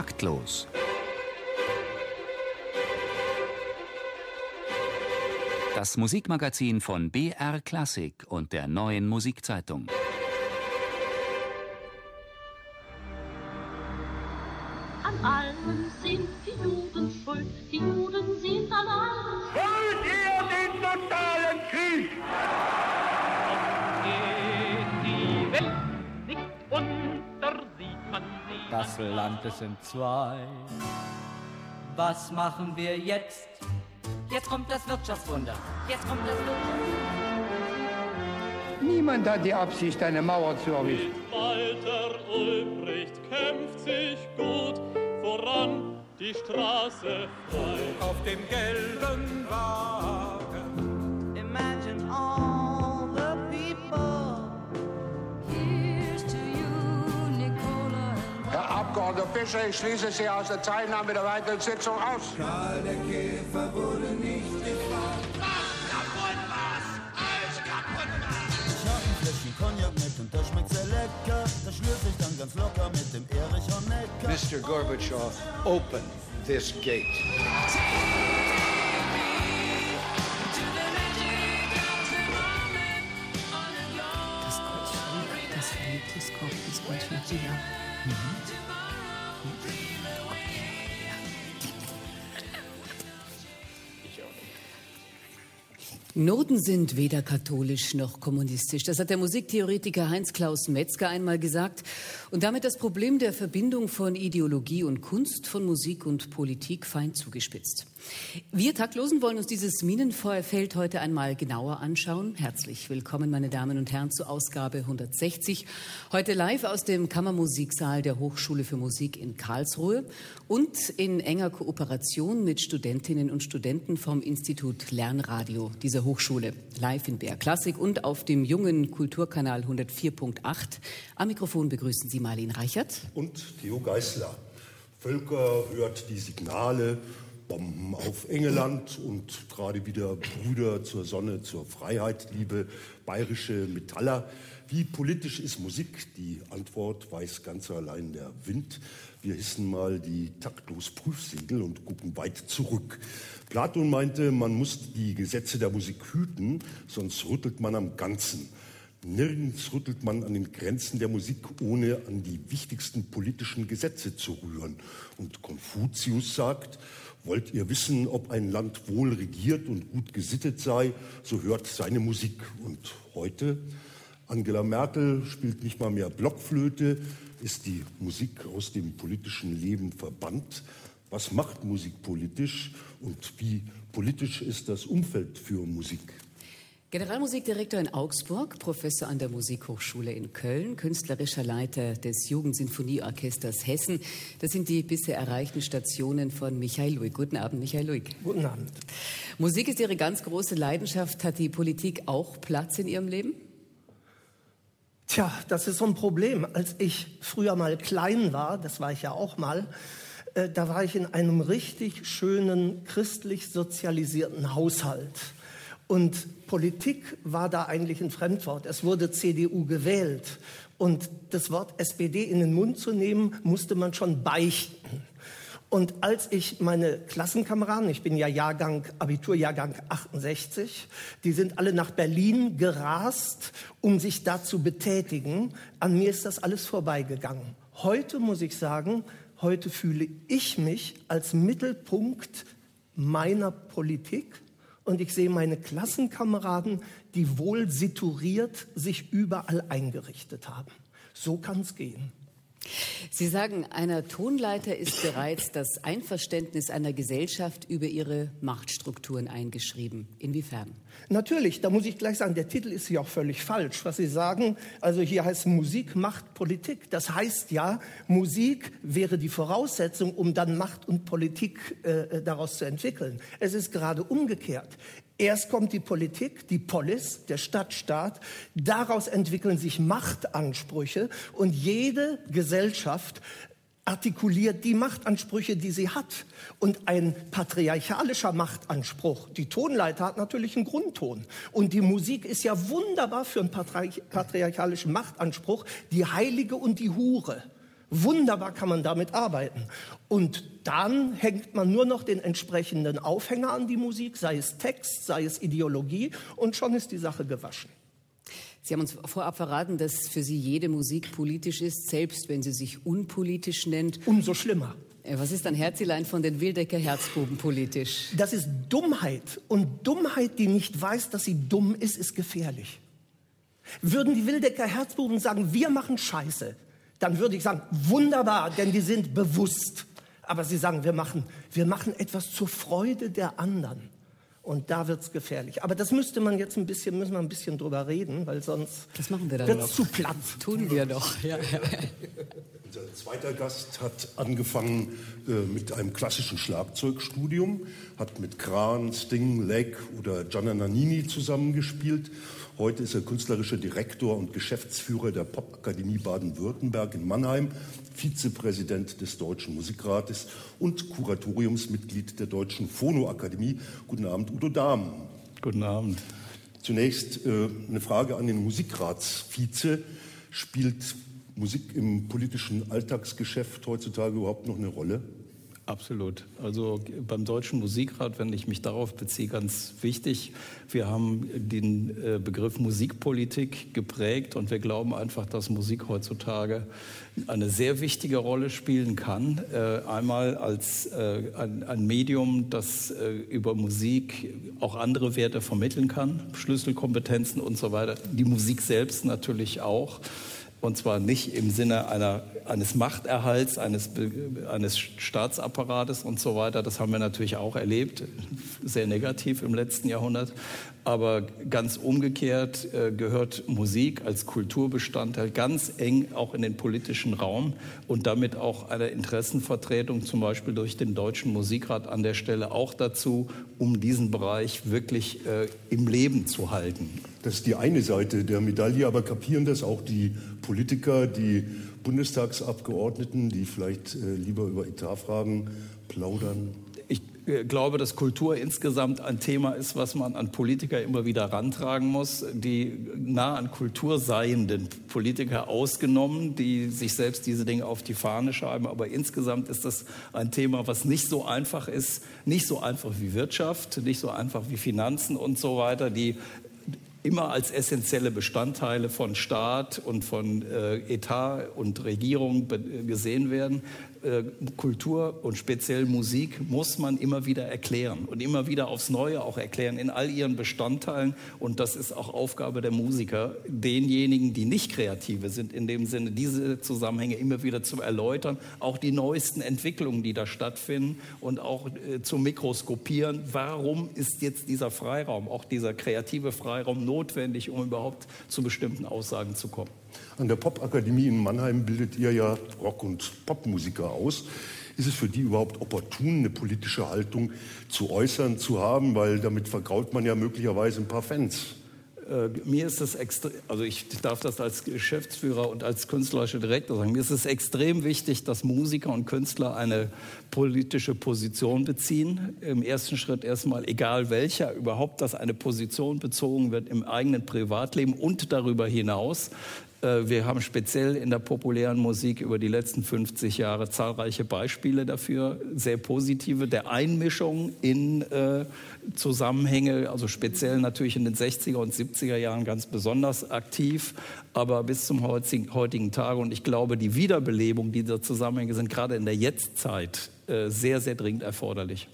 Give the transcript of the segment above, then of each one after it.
Taktlos. Das Musikmagazin von BR Klassik und der neuen Musikzeitung. An allem sind die Das Land ist in zwei. Was machen wir jetzt? Jetzt kommt das Wirtschaftswunder. Jetzt kommt das Wirtschaftswunder. Niemand hat die Absicht, eine Mauer zu errichten. Walter Ulbricht kämpft sich gut voran, die Straße frei. auf dem gelben Wagen. Fischer, ich schließe Sie aus der Teilnahme der weiteren Sitzung aus. Karl der Käfer wurde nicht gefragt. Ich hab ein Fläschchen Cognac mit und das schmeckt sehr lecker. Das schlürfe ich dann ganz locker mit dem Erich Honecker. Mr. Gorbatschow, open this gate. Das Gottschalk, das Verhältniskorb des Gottschalk, ja. Noten sind weder katholisch noch kommunistisch. Das hat der Musiktheoretiker Heinz-Klaus Metzger einmal gesagt und damit das Problem der Verbindung von Ideologie und Kunst, von Musik und Politik fein zugespitzt. Wir Taktlosen wollen uns dieses Minenfeuerfeld heute einmal genauer anschauen. Herzlich willkommen, meine Damen und Herren, zur Ausgabe 160. Heute live aus dem Kammermusiksaal der Hochschule für Musik in Karlsruhe und in enger Kooperation mit Studentinnen und Studenten vom Institut Lernradio dieser Hochschule. Live in BR Klassik und auf dem jungen Kulturkanal 104.8. Am Mikrofon begrüßen Sie Marlene Reichert. und Theo Geißler. Völker hört die Signale, Bomben auf Engeland und gerade wieder Brüder zur Sonne, zur Freiheit, liebe bayerische Metaller. Wie politisch ist Musik? Die Antwort weiß ganz allein der Wind. Wir hissen mal die taktlos Prüfsegel und gucken weit zurück. Platon meinte, man muss die Gesetze der Musik hüten, sonst rüttelt man am Ganzen. Nirgends rüttelt man an den Grenzen der Musik, ohne an die wichtigsten politischen Gesetze zu rühren. Und Konfuzius sagt, wollt ihr wissen, ob ein Land wohl regiert und gut gesittet sei, so hört seine Musik. Und heute, Angela Merkel spielt nicht mal mehr Blockflöte, ist die Musik aus dem politischen Leben verbannt. Was macht Musik politisch und wie politisch ist das Umfeld für Musik? Generalmusikdirektor in Augsburg, Professor an der Musikhochschule in Köln, künstlerischer Leiter des Jugendsinfonieorchesters Hessen. Das sind die bisher erreichten Stationen von Michael Luig. Guten Abend, Michael Luig. Guten Abend. Musik ist Ihre ganz große Leidenschaft. Hat die Politik auch Platz in Ihrem Leben? Tja, das ist so ein Problem. Als ich früher mal klein war, das war ich ja auch mal, äh, da war ich in einem richtig schönen christlich sozialisierten Haushalt. Und Politik war da eigentlich ein Fremdwort. Es wurde CDU gewählt. Und das Wort SPD in den Mund zu nehmen, musste man schon beichten. Und als ich meine Klassenkameraden, ich bin ja Jahrgang, Abiturjahrgang 68, die sind alle nach Berlin gerast, um sich da zu betätigen. An mir ist das alles vorbeigegangen. Heute muss ich sagen, heute fühle ich mich als Mittelpunkt meiner Politik und ich sehe meine Klassenkameraden, die wohl situiert sich überall eingerichtet haben. So kann es gehen. Sie sagen, einer Tonleiter ist bereits das Einverständnis einer Gesellschaft über ihre Machtstrukturen eingeschrieben. Inwiefern? Natürlich, da muss ich gleich sagen, der Titel ist ja auch völlig falsch. Was Sie sagen, also hier heißt Musik macht Politik. Das heißt ja, Musik wäre die Voraussetzung, um dann Macht und Politik äh, daraus zu entwickeln. Es ist gerade umgekehrt. Erst kommt die Politik, die Polis, der Stadtstaat. Daraus entwickeln sich Machtansprüche und jede Gesellschaft artikuliert die Machtansprüche, die sie hat. Und ein patriarchalischer Machtanspruch, die Tonleiter hat natürlich einen Grundton. Und die Musik ist ja wunderbar für einen patriarchalischen Machtanspruch, die Heilige und die Hure. Wunderbar kann man damit arbeiten. Und dann hängt man nur noch den entsprechenden Aufhänger an die Musik, sei es Text, sei es Ideologie, und schon ist die Sache gewaschen. Sie haben uns vorab verraten, dass für Sie jede Musik politisch ist, selbst wenn sie sich unpolitisch nennt. Umso schlimmer. Was ist ein Herzilein von den Wildecker Herzbuben politisch? Das ist Dummheit. Und Dummheit, die nicht weiß, dass sie dumm ist, ist gefährlich. Würden die Wildecker Herzbuben sagen, wir machen Scheiße, dann würde ich sagen, wunderbar, denn die sind bewusst. Aber sie sagen, wir machen, wir machen etwas zur Freude der anderen. Und da wird es gefährlich. Aber das müsste man jetzt ein bisschen, müssen wir ein bisschen drüber reden, weil sonst wird es zu platt. Tun wir doch. Ja. Unser zweiter Gast hat angefangen äh, mit einem klassischen Schlagzeugstudium, hat mit Kran, Sting, Legg oder Gianna Nannini zusammengespielt Heute ist er künstlerischer Direktor und Geschäftsführer der Popakademie Baden-Württemberg in Mannheim, Vizepräsident des Deutschen Musikrates und Kuratoriumsmitglied der Deutschen Phonoakademie. Guten Abend, Udo Dahm. Guten Abend. Zunächst äh, eine Frage an den Musikratsvize. Spielt Musik im politischen Alltagsgeschäft heutzutage überhaupt noch eine Rolle? Absolut. Also beim Deutschen Musikrat, wenn ich mich darauf beziehe, ganz wichtig. Wir haben den äh, Begriff Musikpolitik geprägt und wir glauben einfach, dass Musik heutzutage eine sehr wichtige Rolle spielen kann. Äh, einmal als äh, ein Medium, das über Musik auch andere Werte vermitteln kann, Schlüsselkompetenzen und so weiter. Die Musik selbst natürlich auch. Und zwar nicht im Sinne einer, eines Machterhalts, eines, eines Staatsapparates und so weiter. Das haben wir natürlich auch erlebt, sehr negativ im letzten Jahrhundert. Aber ganz umgekehrt äh, gehört Musik als Kulturbestandteil ganz eng auch in den politischen Raum und damit auch eine Interessenvertretung zum Beispiel durch den Deutschen Musikrat an der Stelle auch dazu, um diesen Bereich wirklich äh, im Leben zu halten. Das ist die eine Seite der Medaille, aber kapieren das auch die Politiker, die Bundestagsabgeordneten, die vielleicht äh, lieber über Etatfragen plaudern? Ich glaube, dass Kultur insgesamt ein Thema ist, was man an Politiker immer wieder rantragen muss. Die nah an Kultur seienden Politiker ausgenommen, die sich selbst diese Dinge auf die Fahne schreiben. Aber insgesamt ist das ein Thema, was nicht so einfach ist, nicht so einfach wie Wirtschaft, nicht so einfach wie Finanzen und so weiter, die immer als essentielle Bestandteile von Staat und von äh, Etat und Regierung gesehen werden. Äh, Kultur und speziell Musik muss man immer wieder erklären und immer wieder aufs Neue auch erklären in all ihren Bestandteilen. Und das ist auch Aufgabe der Musiker, denjenigen, die nicht kreative sind, in dem Sinne, diese Zusammenhänge immer wieder zu erläutern, auch die neuesten Entwicklungen, die da stattfinden und auch äh, zu mikroskopieren. Warum ist jetzt dieser Freiraum, auch dieser kreative Freiraum notwendig, um überhaupt zu bestimmten Aussagen zu kommen? An der Popakademie in Mannheim bildet ihr ja Rock- und Popmusiker aus. Ist es für die überhaupt opportun, eine politische Haltung zu äußern, zu haben? Weil damit vergraut man ja möglicherweise ein paar Fans. Äh, mir ist es extrem, also ich darf das als Geschäftsführer und als künstlerischer Direktor sagen, mir ist es extrem wichtig, dass Musiker und Künstler eine politische Position beziehen. Im ersten Schritt erstmal, egal welcher, überhaupt, dass eine Position bezogen wird im eigenen Privatleben und darüber hinaus. Äh, wir haben speziell in der populären Musik über die letzten 50 Jahre zahlreiche Beispiele dafür, sehr positive, der Einmischung in äh, Zusammenhänge, also speziell natürlich in den 60er und 70er Jahren ganz besonders aktiv, aber bis zum heutigen Tage. Und ich glaube, die Wiederbelebung dieser Zusammenhänge sind gerade in der Jetztzeit äh, sehr, sehr dringend erforderlich.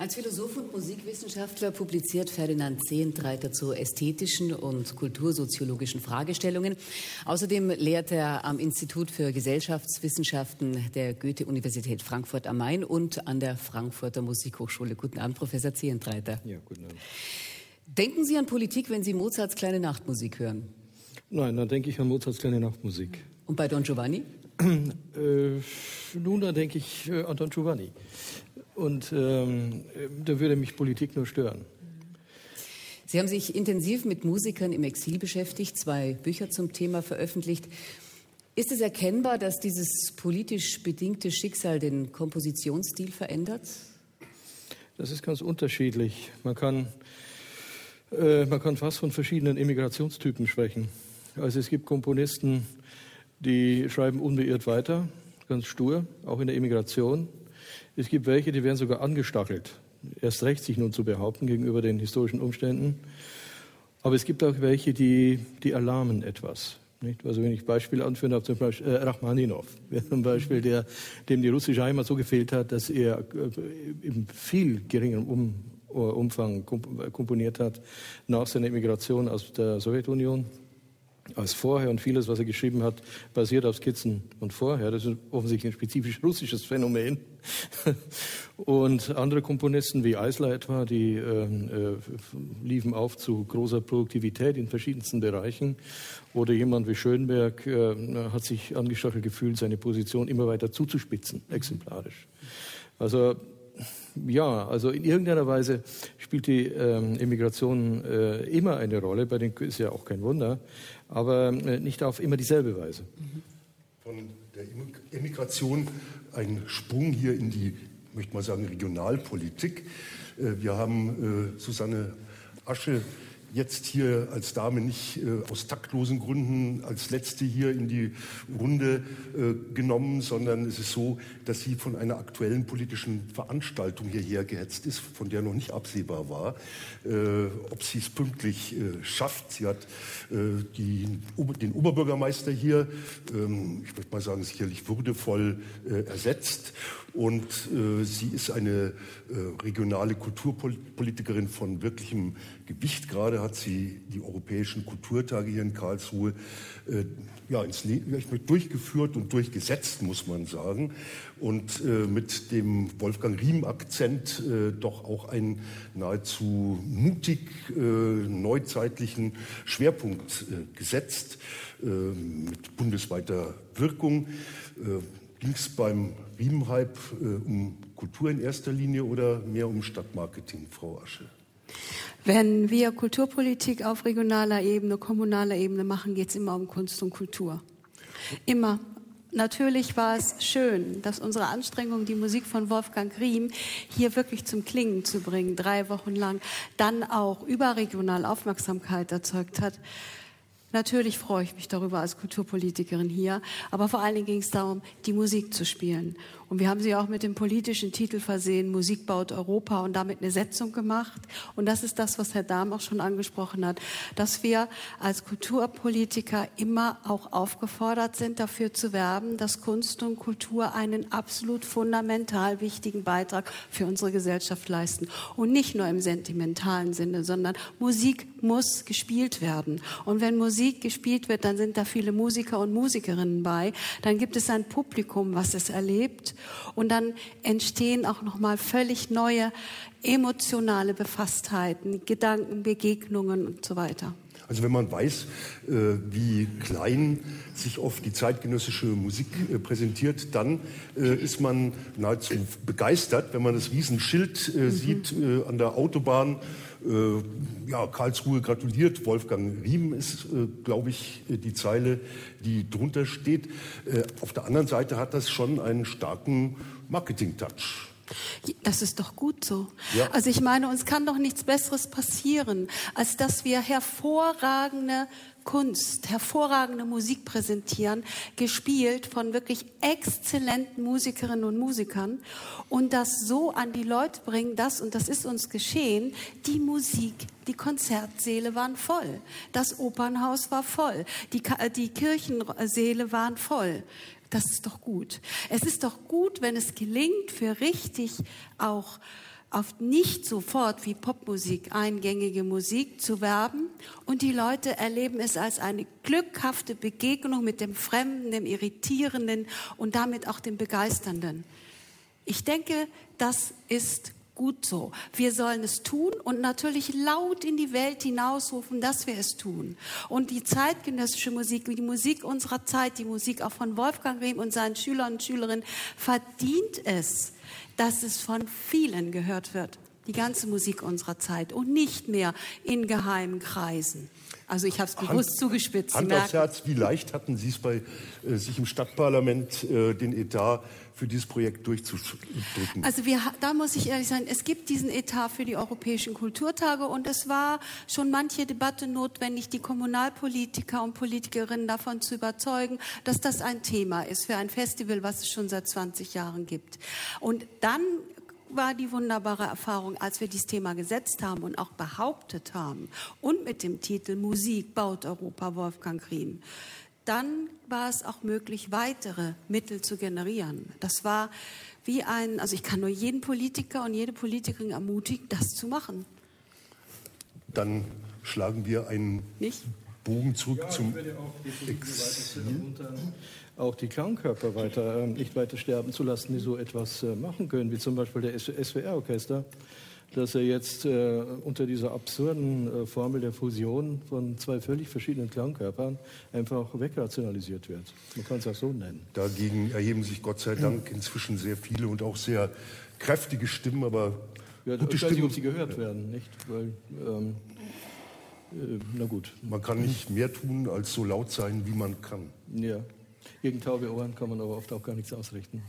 Als Philosoph und Musikwissenschaftler publiziert Ferdinand Zehentreiter zu ästhetischen und kultursoziologischen Fragestellungen. Außerdem lehrt er am Institut für Gesellschaftswissenschaften der Goethe-Universität Frankfurt am Main und an der Frankfurter Musikhochschule. Guten Abend, Professor Zehentreiter. Ja, guten Abend. Denken Sie an Politik, wenn Sie Mozarts kleine Nachtmusik hören? Nein, dann denke ich an Mozarts kleine Nachtmusik. Und bei Don Giovanni? äh, nun, da denke ich äh, an Don Giovanni. Und ähm, da würde mich Politik nur stören. Sie haben sich intensiv mit Musikern im Exil beschäftigt, zwei Bücher zum Thema veröffentlicht. Ist es erkennbar, dass dieses politisch bedingte Schicksal den Kompositionsstil verändert? Das ist ganz unterschiedlich. Man kann, äh, man kann fast von verschiedenen Immigrationstypen sprechen. Also es gibt Komponisten, Die schreiben unbeirrt weiter, ganz stur, auch in der Emigration. Es gibt welche, die werden sogar angestachelt, erst recht sich nun zu behaupten gegenüber den historischen Umständen. Aber es gibt auch welche, die, die erlahmen etwas. Nicht? Also wenn ich Beispiele anführen darf, zum Beispiel äh, Rachmaninov, zum Beispiel, der, dem die russische Heimat so gefehlt hat, dass er äh, im viel geringeren um, Umfang komponiert hat nach seiner Emigration aus der Sowjetunion als vorher und vieles, was er geschrieben hat, basiert auf Skizzen und vorher. Das ist offensichtlich ein spezifisch russisches Phänomen. Und andere Komponisten wie Eisler etwa, die äh, äh, liefen auf zu großer Produktivität in verschiedensten Bereichen. Oder jemand wie Schönberg äh, hat sich angestachelt gefühlt, seine Position immer weiter zuzuspitzen, exemplarisch. Also ja, also in irgendeiner Weise spielt die ähm, Immigration äh, immer eine Rolle, bei den ist ja auch kein Wunder, aber äh, nicht auf immer dieselbe Weise. Von der Immigration ein Sprung hier in die, möchte mal sagen, Regionalpolitik. Äh, wir haben äh, Susanne Asche jetzt hier als Dame nicht äh, aus taktlosen Gründen als letzte hier in die Runde äh, genommen, sondern es ist so, dass sie von einer aktuellen politischen Veranstaltung hierher gehetzt ist, von der noch nicht absehbar war, äh, ob sie es pünktlich äh, schafft. Sie hat äh, die, den Oberbürgermeister hier, ähm, ich würde mal sagen, sicherlich würdevoll äh, ersetzt. Und sie ist eine regionale Kulturpolitikerin von wirklichem Gewicht. Gerade hat sie die europäischen Kulturtage hier in Karlsruhe äh, ja, ins durchgeführt und durchgesetzt, muss man sagen. Und äh, mit dem Wolfgang Riem-Akzent äh, doch auch einen nahezu mutig äh, neuzeitlichen Schwerpunkt äh, gesetzt, äh, mit bundesweiter Wirkung. Ging es beim Riem-Hype um Kultur in erster Linie oder mehr um Stadtmarketing, Frau Asche? Wenn wir Kulturpolitik auf regionaler Ebene, kommunaler Ebene machen, geht es immer um Kunst und Kultur. Immer. Natürlich war es schön, dass unsere Anstrengung, die Musik von Wolfgang Riem hier wirklich zum Klingen zu bringen, drei Wochen lang, dann auch überregional Aufmerksamkeit erzeugt hat. Natürlich freue ich mich darüber als Kulturpolitikerin hier, aber vor allen Dingen ging es darum, die Musik zu spielen. Und wir haben sie auch mit dem politischen Titel versehen, Musik baut Europa und damit eine Setzung gemacht. Und das ist das, was Herr Dahm auch schon angesprochen hat, dass wir als Kulturpolitiker immer auch aufgefordert sind, dafür zu werben, dass Kunst und Kultur einen absolut fundamental wichtigen Beitrag für unsere Gesellschaft leisten. Und nicht nur im sentimentalen Sinne, sondern Musik muss gespielt werden. Und wenn Musik gespielt wird, dann sind da viele Musiker und Musikerinnen bei. Dann gibt es ein Publikum, was es erlebt. Und dann entstehen auch nochmal völlig neue emotionale Befasstheiten, Gedanken, Begegnungen und so weiter. Also wenn man weiß, äh, wie klein sich oft die zeitgenössische Musik äh, präsentiert, dann äh, ist man nahezu begeistert, wenn man das Riesenschild mhm. sieht an der Autobahn. Ja, Karlsruhe gratuliert. Wolfgang Riem ist, glaube ich, die Zeile, die drunter steht. Auf der anderen Seite hat das schon einen starken Marketing-Touch. Das ist doch gut so. Ja. Also ich meine, uns kann doch nichts Besseres passieren, als dass wir hervorragende Kunst, hervorragende Musik präsentieren, gespielt von wirklich exzellenten Musikerinnen und Musikern und das so an die Leute bringen, dass, und das ist uns geschehen, die Musik, die Konzertsäle waren voll, das Opernhaus war voll, die, die Kirchensäle waren voll. Das ist doch gut. Es ist doch gut, wenn es gelingt, für richtig auch auf nicht sofort wie Popmusik eingängige Musik zu werben und die Leute erleben es als eine glückhafte Begegnung mit dem Fremden, dem Irritierenden und damit auch dem Begeisternden. Ich denke, das ist gut so. Wir sollen es tun und natürlich laut in die Welt hinausrufen, dass wir es tun. Und die zeitgenössische Musik, die Musik unserer Zeit, die Musik auch von Wolfgang Rehm und seinen Schülern und Schülerinnen verdient es, dass es von vielen gehört wird. die ganze Musik unserer Zeit und nicht mehr in geheimen Kreisen. Also ich habe es bewusst Hand, zugespitzt. Hand aufs Herz, wie leicht hatten Sie es bei äh, sich im Stadtparlament äh, den Etat für dieses Projekt durchzudrücken? Also wir, da muss ich ehrlich sein, es gibt diesen Etat für die europäischen Kulturtage und es war schon manche Debatte notwendig, die Kommunalpolitiker und Politikerinnen davon zu überzeugen, dass das ein Thema ist für ein Festival, was es schon seit 20 Jahren gibt. Und dann war die wunderbare Erfahrung, als wir dieses Thema gesetzt haben und auch behauptet haben und mit dem Titel Musik baut Europa Wolfgang Riem, dann war es auch möglich, weitere Mittel zu generieren. Das war wie ein, also ich kann nur jeden Politiker und jede Politikerin ermutigen, das zu machen. Dann schlagen wir einen Nicht? Bogen zurück ja, zum Exil auch die Klangkörper weiter, äh, nicht weiter sterben zu lassen, die so etwas äh, machen können, wie zum Beispiel der SWR-Orchester, dass er jetzt äh, unter dieser absurden äh, Formel der Fusion von zwei völlig verschiedenen Klangkörpern einfach wegrationalisiert wird. Man kann es auch so nennen. Dagegen erheben sich Gott sei Dank inzwischen sehr viele und auch sehr kräftige Stimmen, aber ja, gute ich weiß nicht, ob sie gehört werden, nicht? Weil, ähm, äh, na gut. Man kann nicht mehr tun, als so laut sein, wie man kann. Ja. Gegen taube Ohren kann man aber oft auch gar nichts ausrichten.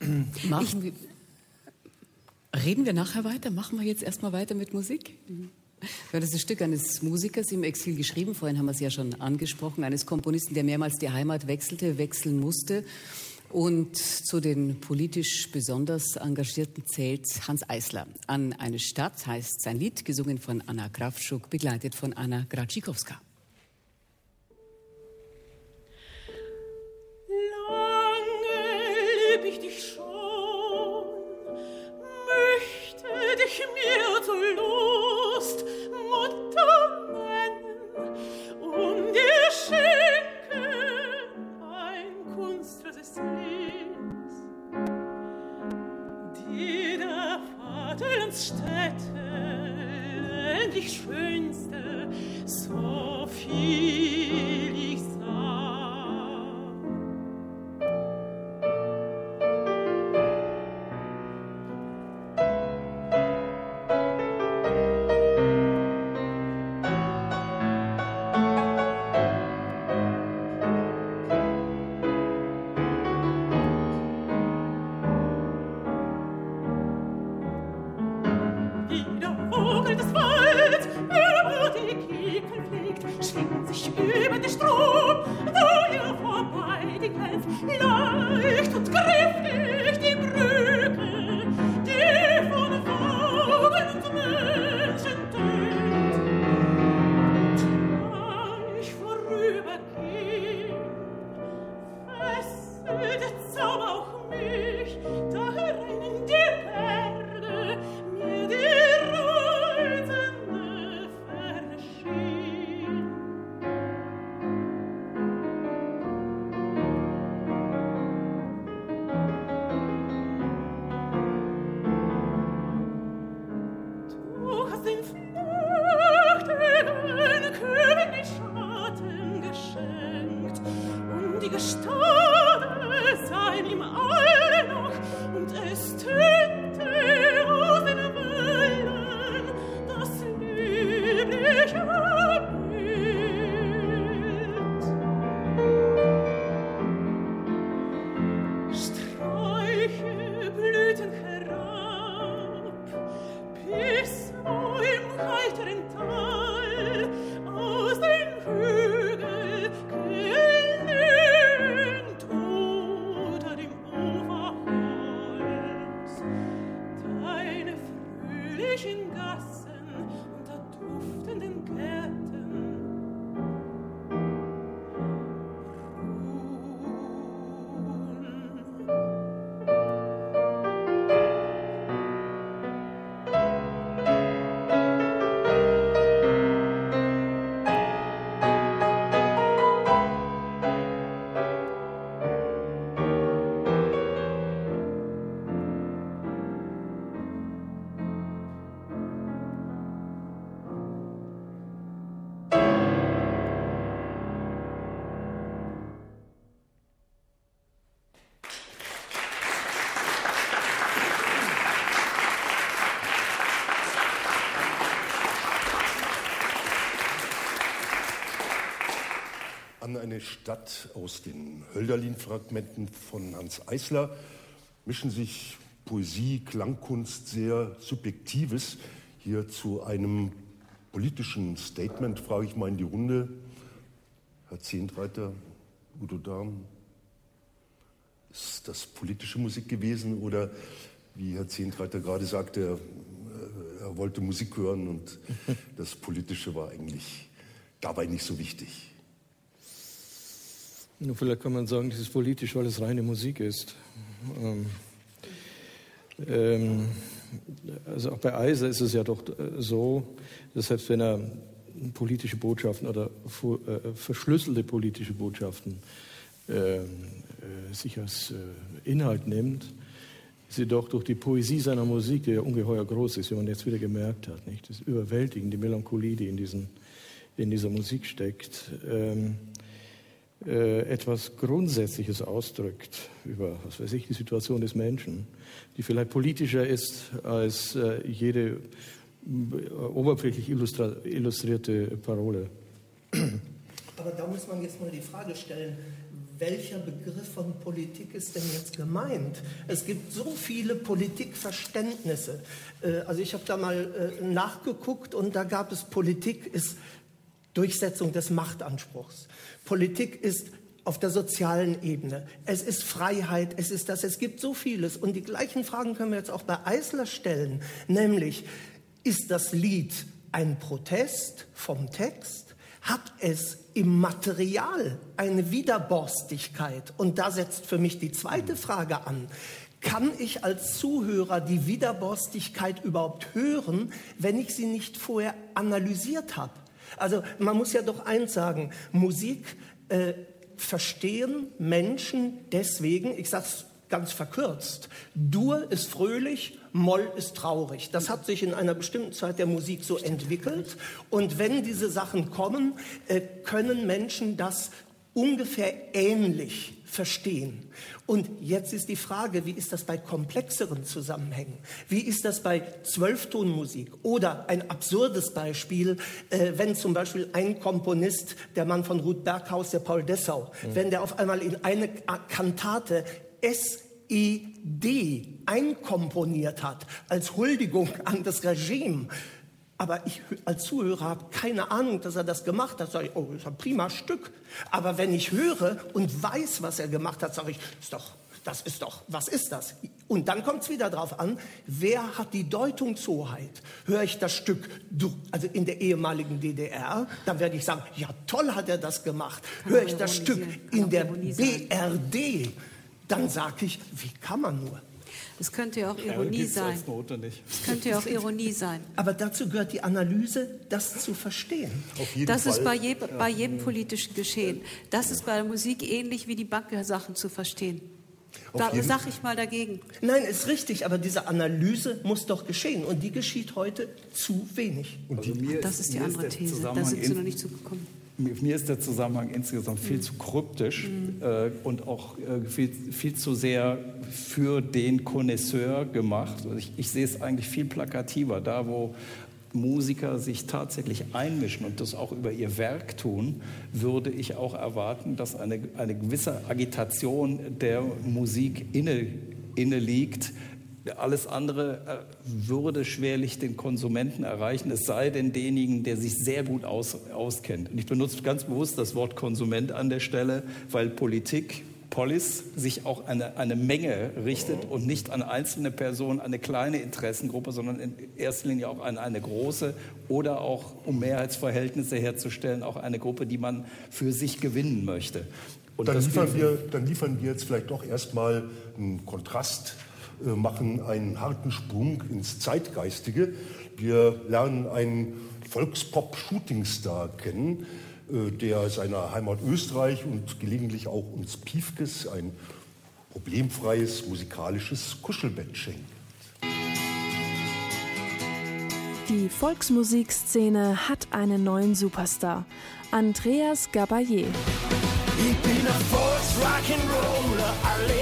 Machen wir, reden wir nachher weiter? Machen wir jetzt erstmal weiter mit Musik? Das ist ein Stück eines Musikers im Exil geschrieben, vorhin haben wir es ja schon angesprochen, eines Komponisten, der mehrmals die Heimat wechselte, wechseln musste. Und zu den politisch besonders Engagierten zählt Hans Eisler. An eine Stadt heißt sein Lied, gesungen von Anna Krawczuk, begleitet von Anna Gratschikowska. Stadt aus den Hölderlin-Fragmenten von Hans Eisler mischen sich Poesie, Klangkunst, sehr Subjektives hier zu einem politischen Statement, frage ich mal in die Runde. Herr Zehntreiter, Udo Dahm, ist das politische Musik gewesen oder wie Herr Zehntreiter gerade sagte, er, er wollte Musik hören und das Politische war eigentlich dabei nicht so wichtig? Nur vielleicht kann man sagen, das ist politisch, weil es reine Musik ist. Ähm, ähm, also auch bei Eiser ist es ja doch äh, so, dass selbst wenn er politische Botschaften oder äh, verschlüsselte politische Botschaften äh, äh, sich als äh, Inhalt nimmt, sie doch durch die Poesie seiner Musik, die ja ungeheuer groß ist, wie man jetzt wieder gemerkt hat, nicht? das Überwältigen, die Melancholie, die in, diesen, in dieser Musik steckt, ähm, äh, etwas Grundsätzliches ausdrückt über, was weiß ich, die Situation des Menschen, die vielleicht politischer ist als äh, jede äh, oberflächlich illustrierte Parole. Aber da muss man jetzt mal die Frage stellen, welcher Begriff von Politik ist denn jetzt gemeint? Es gibt so viele Politikverständnisse. Also ich habe da mal nachgeguckt und da gab es Politik ist Durchsetzung des Machtanspruchs. Politik ist auf der sozialen Ebene. Es ist Freiheit, es ist das, es gibt so vieles. Und die gleichen Fragen können wir jetzt auch bei Eisler stellen, nämlich, ist das Lied ein Protest vom Text? Hat es im Material eine Widerborstigkeit? Und da setzt für mich die zweite Frage an. Kann ich als Zuhörer die Widerborstigkeit überhaupt hören, wenn ich sie nicht vorher analysiert habe? Also man muss ja doch eins sagen, Musik äh, verstehen Menschen deswegen, ich sage es ganz verkürzt, Dur ist fröhlich, Moll ist traurig. Das hat sich in einer bestimmten Zeit der Musik so entwickelt. Und wenn diese Sachen kommen, äh, können Menschen das ungefähr ähnlich verstehen. Und jetzt ist die Frage, wie ist das bei komplexeren Zusammenhängen? Wie ist das bei Zwölftonmusik? Oder ein absurdes Beispiel, äh, wenn zum Beispiel ein Komponist, der Mann von Ruth Berghaus, der Paul Dessau, mhm. wenn der auf einmal in eine Kantate S E-D einkomponiert hat als Huldigung an das Regime, aber ich als Zuhörer habe keine Ahnung, dass er das gemacht hat. Sage ich, oh, das ist ein prima Stück. Aber wenn ich höre und weiß, was er gemacht hat, sage ich, ist doch, das ist doch, was ist das? Und dann kommt es wieder darauf an, wer hat die Deutungshoheit? Höre ich das Stück, also in der ehemaligen DDR, dann werde ich sagen, ja toll hat er das gemacht. Höre ich das Stück in der BRD, dann sage ich, wie kann man nur? Es könnte ja auch Ironie sein. Es könnte ja auch Ironie sein. Aber dazu gehört die Analyse, das zu verstehen. das Fall. ist bei, je, bei jedem politischen Geschehen. Das ist bei der Musik ähnlich wie die Bankersachen zu verstehen. Da sage ich mal dagegen. Nein, ist richtig, aber diese Analyse muss doch geschehen und die geschieht heute zu wenig. Also das ist die andere ist These. Da sind Sie noch nicht zugekommen mir ist der Zusammenhang insgesamt viel mhm. zu kryptisch mhm. äh, und auch äh, viel, viel, zu sehr für den Connoisseur gemacht. Also ich, ich, sehe es eigentlich viel plakativer, da wo Musiker sich tatsächlich einmischen und das auch über ihr Werk tun, würde ich auch erwarten, dass eine, eine gewisse Agitation der Musik inne, inne liegt, alles andere äh, würde schwerlich den Konsumenten erreichen, es sei denn denjenigen, der sich sehr gut aus, auskennt. Und ich benutze ganz bewusst das Wort Konsument an der Stelle, weil Politik, Polis, sich auch eine, eine Menge richtet und nicht an einzelne Personen, eine kleine Interessengruppe, sondern in erster Linie auch an eine große oder auch, um Mehrheitsverhältnisse herzustellen, auch eine Gruppe, die man für sich gewinnen möchte. Dann, liefern wir, dann liefern wir jetzt vielleicht doch erstmal einen Kontrast machen einen harten Sprung ins Zeitgeistige. Wir lernen einen Volkspop-Shootingstar kennen, äh, der seiner Heimat Österreich und gelegentlich auch uns Piefkes ein problemfreies musikalisches Kuschelbett schenkt. Die Volksmusikszene hat einen neuen Superstar, Andreas Gabayé. Ich bin ein Lederhosen Die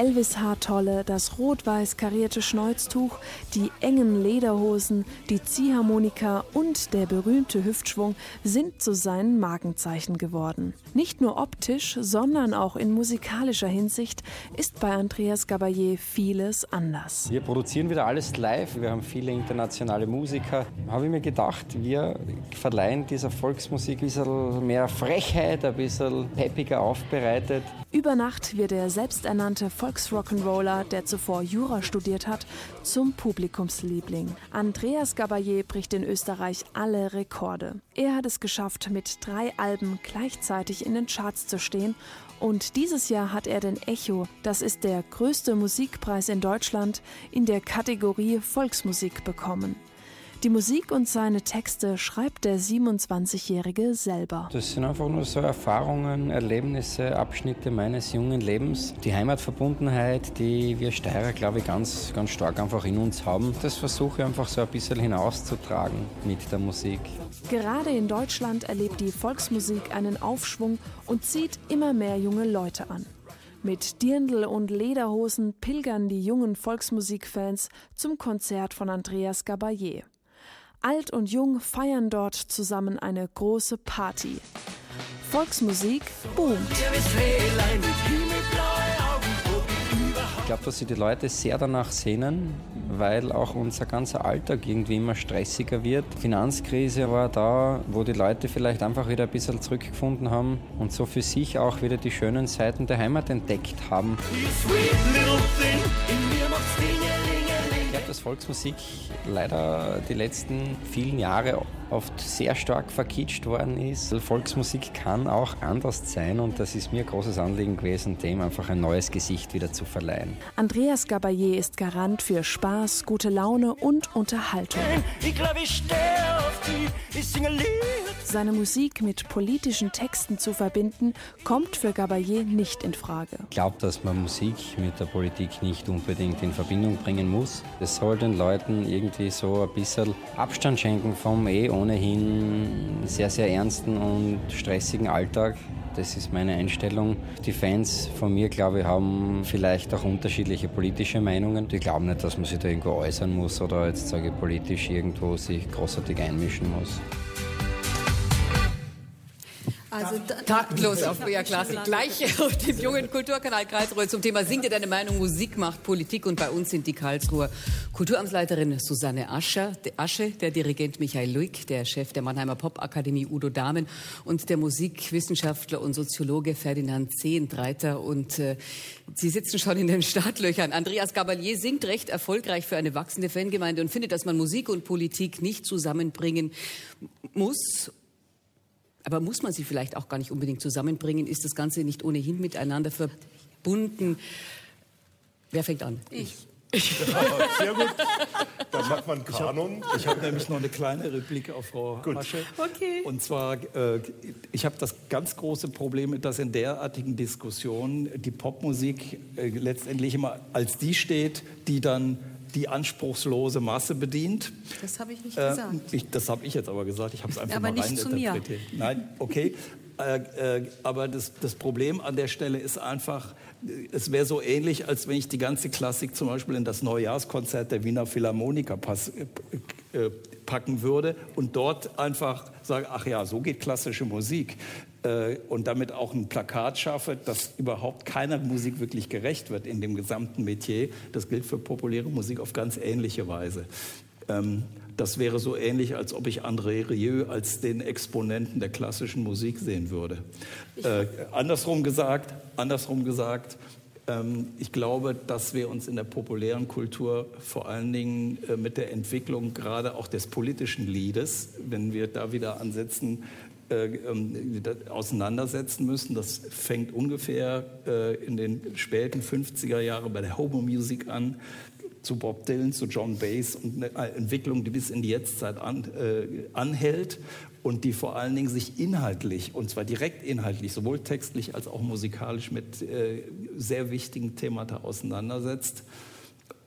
Elvis-Haartolle, das rot-weiß karierte Schneuztuch, die engen Lederhosen, die Ziehharmonika und der berühmte Hüftschwung sind zu seinen Markenzeichen geworden. Nicht nur optisch, sondern auch in musikalischer Hinsicht ist bei Andreas Gabayé vieles anders. Wir produzieren wieder alles live, wir haben viele internationale Musiker. Habe ich mir gedacht, wir verleihen dieser Volksmusik ein bisschen mehr Frechheit, ein bisschen peppiger aufbereitet. Über Nacht wird der selbsternannte Volksrock'n'Roller, der zuvor Jura studiert hat, zum Publikumsliebling. Andreas Gabayé bricht in Österreich alle Rekorde. Er hat es geschafft, mit drei Alben gleichzeitig in den Charts zu stehen und dieses Jahr hat er den Echo, das ist der größte Musikpreis in Deutschland, in der Kategorie Volksmusik bekommen. Die Musik und seine Texte schreibt der 27-Jährige selber. Das sind einfach nur so Erfahrungen, Erlebnisse, Abschnitte meines jungen Lebens. Die Heimatverbundenheit, die wir Steirer, glaube ich, ganz, ganz stark einfach in uns haben. Das versuche ich einfach so ein bisschen hinauszutragen mit der Musik. Gerade in Deutschland erlebt die Volksmusik einen Aufschwung und zieht immer mehr junge Leute an. Mit Dirndl und Lederhosen pilgern die jungen Volksmusikfans zum Konzert von Andreas Gabayé. Alt und Jung feiern dort zusammen eine große Party. Volksmusik boomt. Ich glaube, dass sich die Leute sehr danach sehnen, weil auch unser ganzer Alltag irgendwie immer stressiger wird. Die Finanzkrise war da, wo die Leute vielleicht einfach wieder ein bisschen zurückgefunden haben und so für sich auch wieder die schönen Seiten der Heimat entdeckt haben. Ich glaube, dass Volksmusik leider die letzten vielen Jahre oft sehr stark verkitscht worden ist. Volksmusik kann auch anders sein und das ist mir ein großes Anliegen gewesen, dem einfach ein neues Gesicht wieder zu verleihen. Andreas Gabayé ist Garant für Spaß, gute Laune und Unterhaltung. Ich glaube, ich stehe auf die, ich. Seine Musik mit politischen Texten zu verbinden, kommt für Gabayé nicht in Frage. Ich glaube, dass man Musik mit der Politik nicht unbedingt in Verbindung bringen muss. Es soll den Leuten irgendwie so ein bisschen Abstand schenken vom eh ohnehin sehr, sehr ernsten und stressigen Alltag. Das ist meine Einstellung. Die Fans von mir, glaube ich, haben vielleicht auch unterschiedliche politische Meinungen. Die glauben nicht, dass man sich da irgendwo äußern muss oder jetzt sage ich politisch irgendwo sich großartig einmischen muss. Also taktlos auf BR Klassik. Gleich auf dem jungen Kulturkanal Karlsruhe zum Thema Sing dir deine Meinung, Musik macht Politik. Und bei uns sind die Karlsruher Kulturamtsleiterin Susanne Ascher, Asche, der Dirigent Michael Luig, der Chef der Mannheimer Popakademie Udo Dahmen und der Musikwissenschaftler und Soziologe Ferdinand Zehntreiter. Und äh, Sie sitzen schon in den Startlöchern. Andreas Gabalier singt recht erfolgreich für eine wachsende Fangemeinde und findet, dass man Musik und Politik nicht zusammenbringen muss aber muss man sie vielleicht auch gar nicht unbedingt zusammenbringen? Ist das Ganze nicht ohnehin miteinander verbunden? Wer fängt an? Ich. Ja, sehr gut. Dann macht man Kanon. Ich habe hab nämlich noch eine kleine Replik auf Frau Gut. Asche. Okay. Und zwar, äh, ich habe das ganz große Problem, dass in derartigen Diskussionen die Popmusik äh, letztendlich immer als die steht, die dann die anspruchslose Masse bedient. Das habe ich nicht Äh, gesagt. ich, das habe ich jetzt aber gesagt. Ich habe es einfach Aber mal nicht zu mir. Nein, okay. Äh, äh, aber das, das Problem an der Stelle ist einfach, äh, es wäre so ähnlich, als wenn ich die ganze Klassik zum Beispiel in das Neujahrskonzert der Wiener Philharmoniker pass, äh, packen würde und dort einfach sage, ach ja, so geht klassische Musik äh, und damit auch ein Plakat schaffe, das überhaupt keiner Musik wirklich gerecht wird in dem gesamten Metier. Das gilt für populäre Musik auf ganz ähnliche Weise. Ähm, das wäre so ähnlich, als ob ich André Rieu als den Exponenten der klassischen Musik sehen würde. Äh, andersrum gesagt, andersrum gesagt, ähm, ich glaube, dass wir uns in der populären Kultur vor allen Dingen äh, mit der Entwicklung gerade auch des politischen Liedes, wenn wir da wieder ansetzen, auseinandersetzen müssen. Das fängt ungefähr äh, in den späten 50er Jahren bei der Homo Music an, zu Bob Dylan, zu John Bass und eine Entwicklung, die bis in die Jetztzeit an, äh, anhält und die vor allen Dingen sich inhaltlich, und zwar direkt inhaltlich, sowohl textlich als auch musikalisch mit äh, sehr wichtigen Themata auseinandersetzt.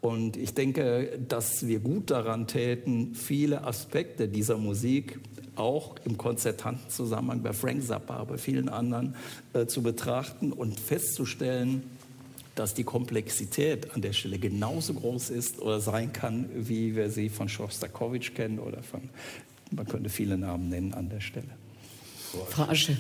Und ich denke, dass wir gut daran täten, viele Aspekte dieser Musik auch im konzertanten Zusammenhang bei Frank Zappa, bei vielen anderen äh, zu betrachten und festzustellen, dass die Komplexität an der Stelle genauso groß ist oder sein kann, wie wir sie von Schostakowitsch kennen oder von, man könnte viele Namen nennen an der Stelle. Frau Asche.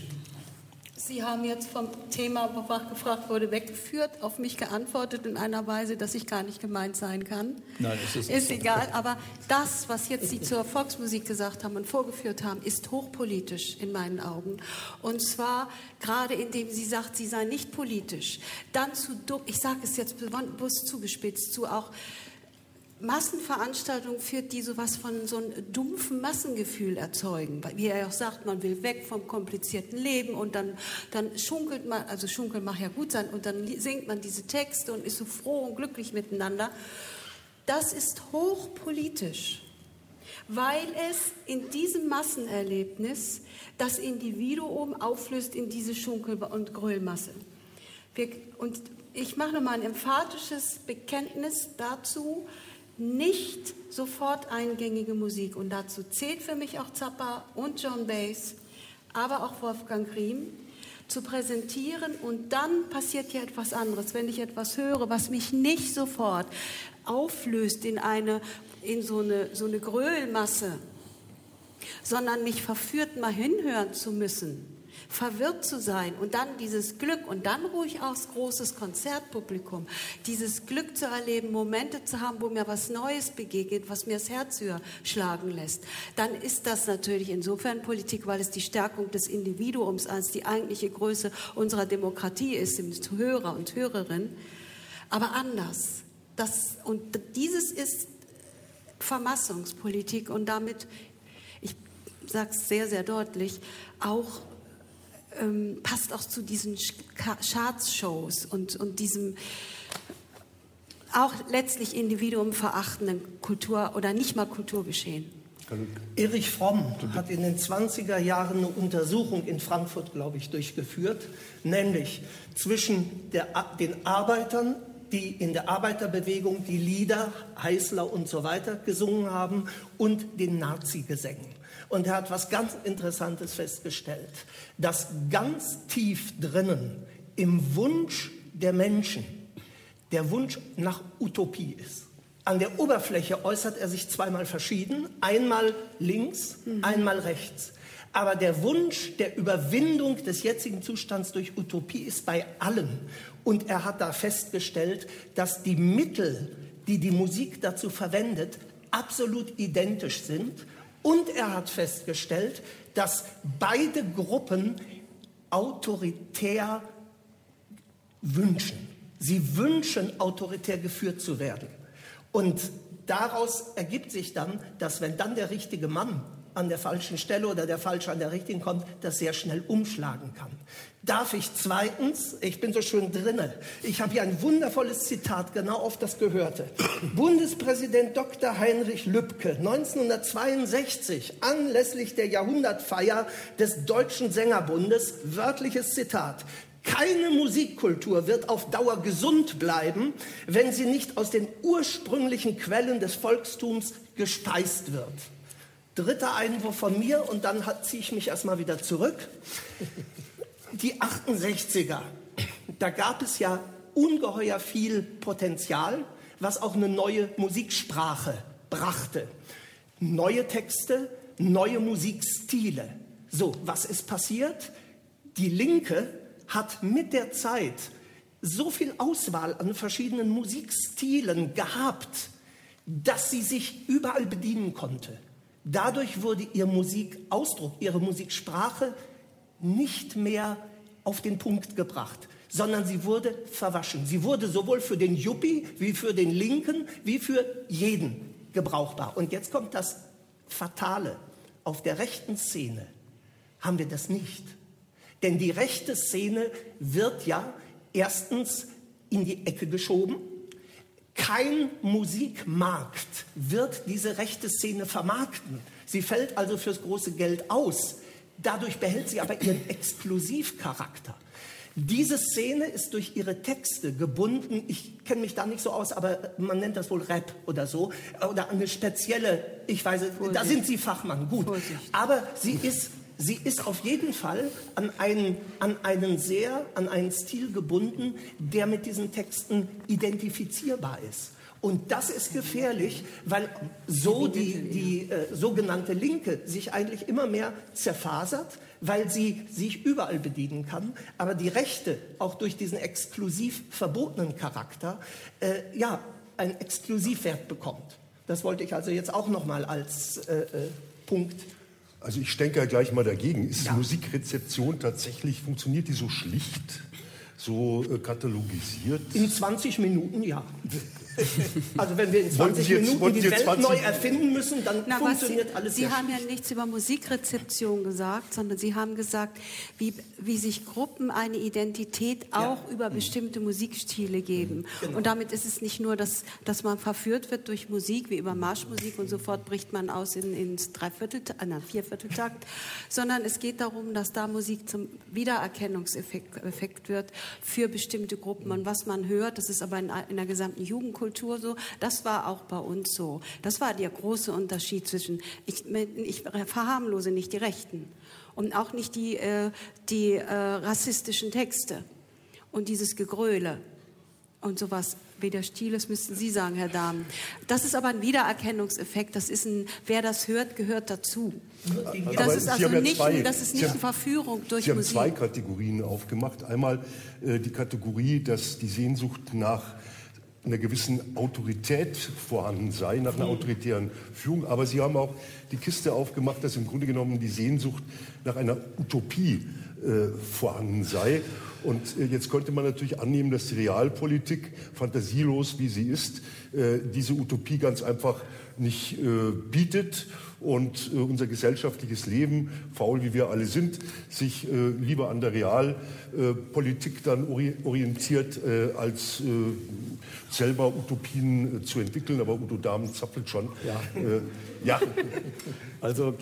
Sie haben jetzt vom Thema, wonach gefragt wurde, weggeführt, auf mich geantwortet in einer Weise, dass ich gar nicht gemeint sein kann. Nein, es ist, ist egal, aber das, was jetzt Sie zur Volksmusik gesagt haben und vorgeführt haben, ist hochpolitisch in meinen Augen. Und zwar gerade indem sie sagt, sie sei nicht politisch. Dann zu, ich sage es jetzt bewusst zugespitzt, zu auch Massenveranstaltung führt, die sowas von so einem dumpfen Massengefühl erzeugen. Wie er auch sagt, man will weg vom komplizierten Leben und dann, dann schunkelt man, also schunkeln mag ja gut sein, und dann singt man diese Texte und ist so froh und glücklich miteinander. Das ist hochpolitisch, weil es in diesem Massenerlebnis das Individuum auflöst in diese Schunkel- und Gröllmasse. Wir, und ich mache nochmal ein emphatisches Bekenntnis dazu, nicht sofort eingängige Musik. Und dazu zählt für mich auch Zappa und John Bass, aber auch Wolfgang Riem, zu präsentieren. Und dann passiert ja etwas anderes. Wenn ich etwas höre, was mich nicht sofort auflöst in, eine, in so, eine, so eine Gröhlmasse, sondern mich verführt, mal hinhören zu müssen, verwirrt zu sein und dann dieses Glück und dann ruhig aus großes Konzertpublikum, dieses Glück zu erleben, Momente zu haben, wo mir was Neues begegnet, was mir das Herz höher schlagen lässt, dann ist das natürlich insofern Politik, weil es die Stärkung des Individuums als die eigentliche Größe unserer Demokratie ist, im Hörer und Hörerin, aber anders. Das, und dieses ist Vermassungspolitik und damit, ich sage es sehr, sehr deutlich, auch ähm, passt auch zu diesen Charts-Shows und, und diesem auch letztlich Individuum verachtenden Kultur- oder nicht mal Kulturgeschehen. Erich Fromm hat in den 20er Jahren eine Untersuchung in Frankfurt, glaube ich, durchgeführt, nämlich zwischen der, den Arbeitern, die in der Arbeiterbewegung die Lieder, Heißler und so weiter gesungen haben, und den Nazi-Gesängen. Und er hat was ganz Interessantes festgestellt, dass ganz tief drinnen im Wunsch der Menschen der Wunsch nach Utopie ist. An der Oberfläche äußert er sich zweimal verschieden, einmal links, mhm. einmal rechts. Aber der Wunsch der Überwindung des jetzigen Zustands durch Utopie ist bei allen. Und er hat da festgestellt, dass die Mittel, die die Musik dazu verwendet, absolut identisch sind und er hat festgestellt, dass beide Gruppen autoritär wünschen. Sie wünschen, autoritär geführt zu werden. Und daraus ergibt sich dann, dass wenn dann der richtige Mann an der falschen Stelle oder der falsche an der richtigen kommt, das sehr schnell umschlagen kann. Darf ich zweitens, ich bin so schön drinne, ich habe hier ein wundervolles Zitat, genau auf das gehörte. Bundespräsident Dr. Heinrich Lübke 1962 anlässlich der Jahrhundertfeier des Deutschen Sängerbundes, wörtliches Zitat, keine Musikkultur wird auf Dauer gesund bleiben, wenn sie nicht aus den ursprünglichen Quellen des Volkstums gespeist wird. Dritter Einwurf von mir und dann ziehe ich mich erstmal wieder zurück. Die 68er, da gab es ja ungeheuer viel Potenzial, was auch eine neue Musiksprache brachte. Neue Texte, neue Musikstile. So, was ist passiert? Die Linke hat mit der Zeit so viel Auswahl an verschiedenen Musikstilen gehabt, dass sie sich überall bedienen konnte. Dadurch wurde ihr Musikausdruck, ihre Musiksprache nicht mehr auf den Punkt gebracht, sondern sie wurde verwaschen. Sie wurde sowohl für den Yuppie wie für den Linken wie für jeden gebrauchbar. Und jetzt kommt das Fatale. Auf der rechten Szene haben wir das nicht. Denn die rechte Szene wird ja erstens in die Ecke geschoben kein Musikmarkt wird diese rechte Szene vermarkten. Sie fällt also fürs große Geld aus. Dadurch behält sie aber ihren Exklusivcharakter. Diese Szene ist durch ihre Texte gebunden. Ich kenne mich da nicht so aus, aber man nennt das wohl Rap oder so. Oder eine spezielle, ich weiß, Vorsicht. da sind Sie Fachmann, gut. Vorsicht. Aber sie ist Sie ist auf jeden Fall an einen, an einen sehr, an einen Stil gebunden, der mit diesen Texten identifizierbar ist. Und das ist gefährlich, weil so die, die äh, sogenannte Linke sich eigentlich immer mehr zerfasert, weil sie sich überall bedienen kann, aber die Rechte auch durch diesen exklusiv verbotenen Charakter äh, ja einen Exklusivwert bekommt. Das wollte ich also jetzt auch noch mal als äh, äh, Punkt also ich denke ja gleich mal dagegen. Ist ja. Musikrezeption tatsächlich, funktioniert die so schlicht, so äh, katalogisiert? In 20 Minuten ja. Also wenn wir in 20 jetzt, Minuten die Welt neu erfinden müssen, dann Na, funktioniert Sie, alles Sie haben ja nichts über Musikrezeption gesagt, sondern Sie haben gesagt, wie, wie sich Gruppen eine Identität auch ja. über mhm. bestimmte Musikstile geben. Genau. Und damit ist es nicht nur, dass, dass man verführt wird durch Musik, wie über Marschmusik und sofort bricht man aus in, ins Dreivierteltakt, äh, Viervierteltakt, sondern es geht darum, dass da Musik zum Wiedererkennungseffekt wird für bestimmte Gruppen. Und was man hört, das ist aber in, in der gesamten Jugendkultur, Kultur so. Das war auch bei uns so. Das war der große Unterschied zwischen, ich, ich verharmlose nicht die Rechten und auch nicht die, äh, die äh, rassistischen Texte und dieses Gegröle und sowas. Wie der Stil ist, müssten Sie sagen, Herr Dahmen. Das ist aber ein Wiedererkennungseffekt. Das ist ein, wer das hört, gehört dazu. Das ist also nicht, zwei, das ist nicht eine Verführung durch Sie Musik. Haben zwei Kategorien aufgemacht. Einmal äh, die Kategorie, dass die Sehnsucht nach einer gewissen Autorität vorhanden sei, nach einer autoritären Führung. Aber Sie haben auch die Kiste aufgemacht, dass im Grunde genommen die Sehnsucht nach einer Utopie äh, vorhanden sei. Und äh, jetzt könnte man natürlich annehmen, dass die Realpolitik, fantasielos wie sie ist, äh, diese Utopie ganz einfach nicht äh, bietet und äh, unser gesellschaftliches Leben, faul wie wir alle sind, sich äh, lieber an der Realpolitik dann ori orientiert, äh, als äh, selber Utopien äh, zu entwickeln. Aber Udo Dahmen zappelt schon. Ja. Ja. Also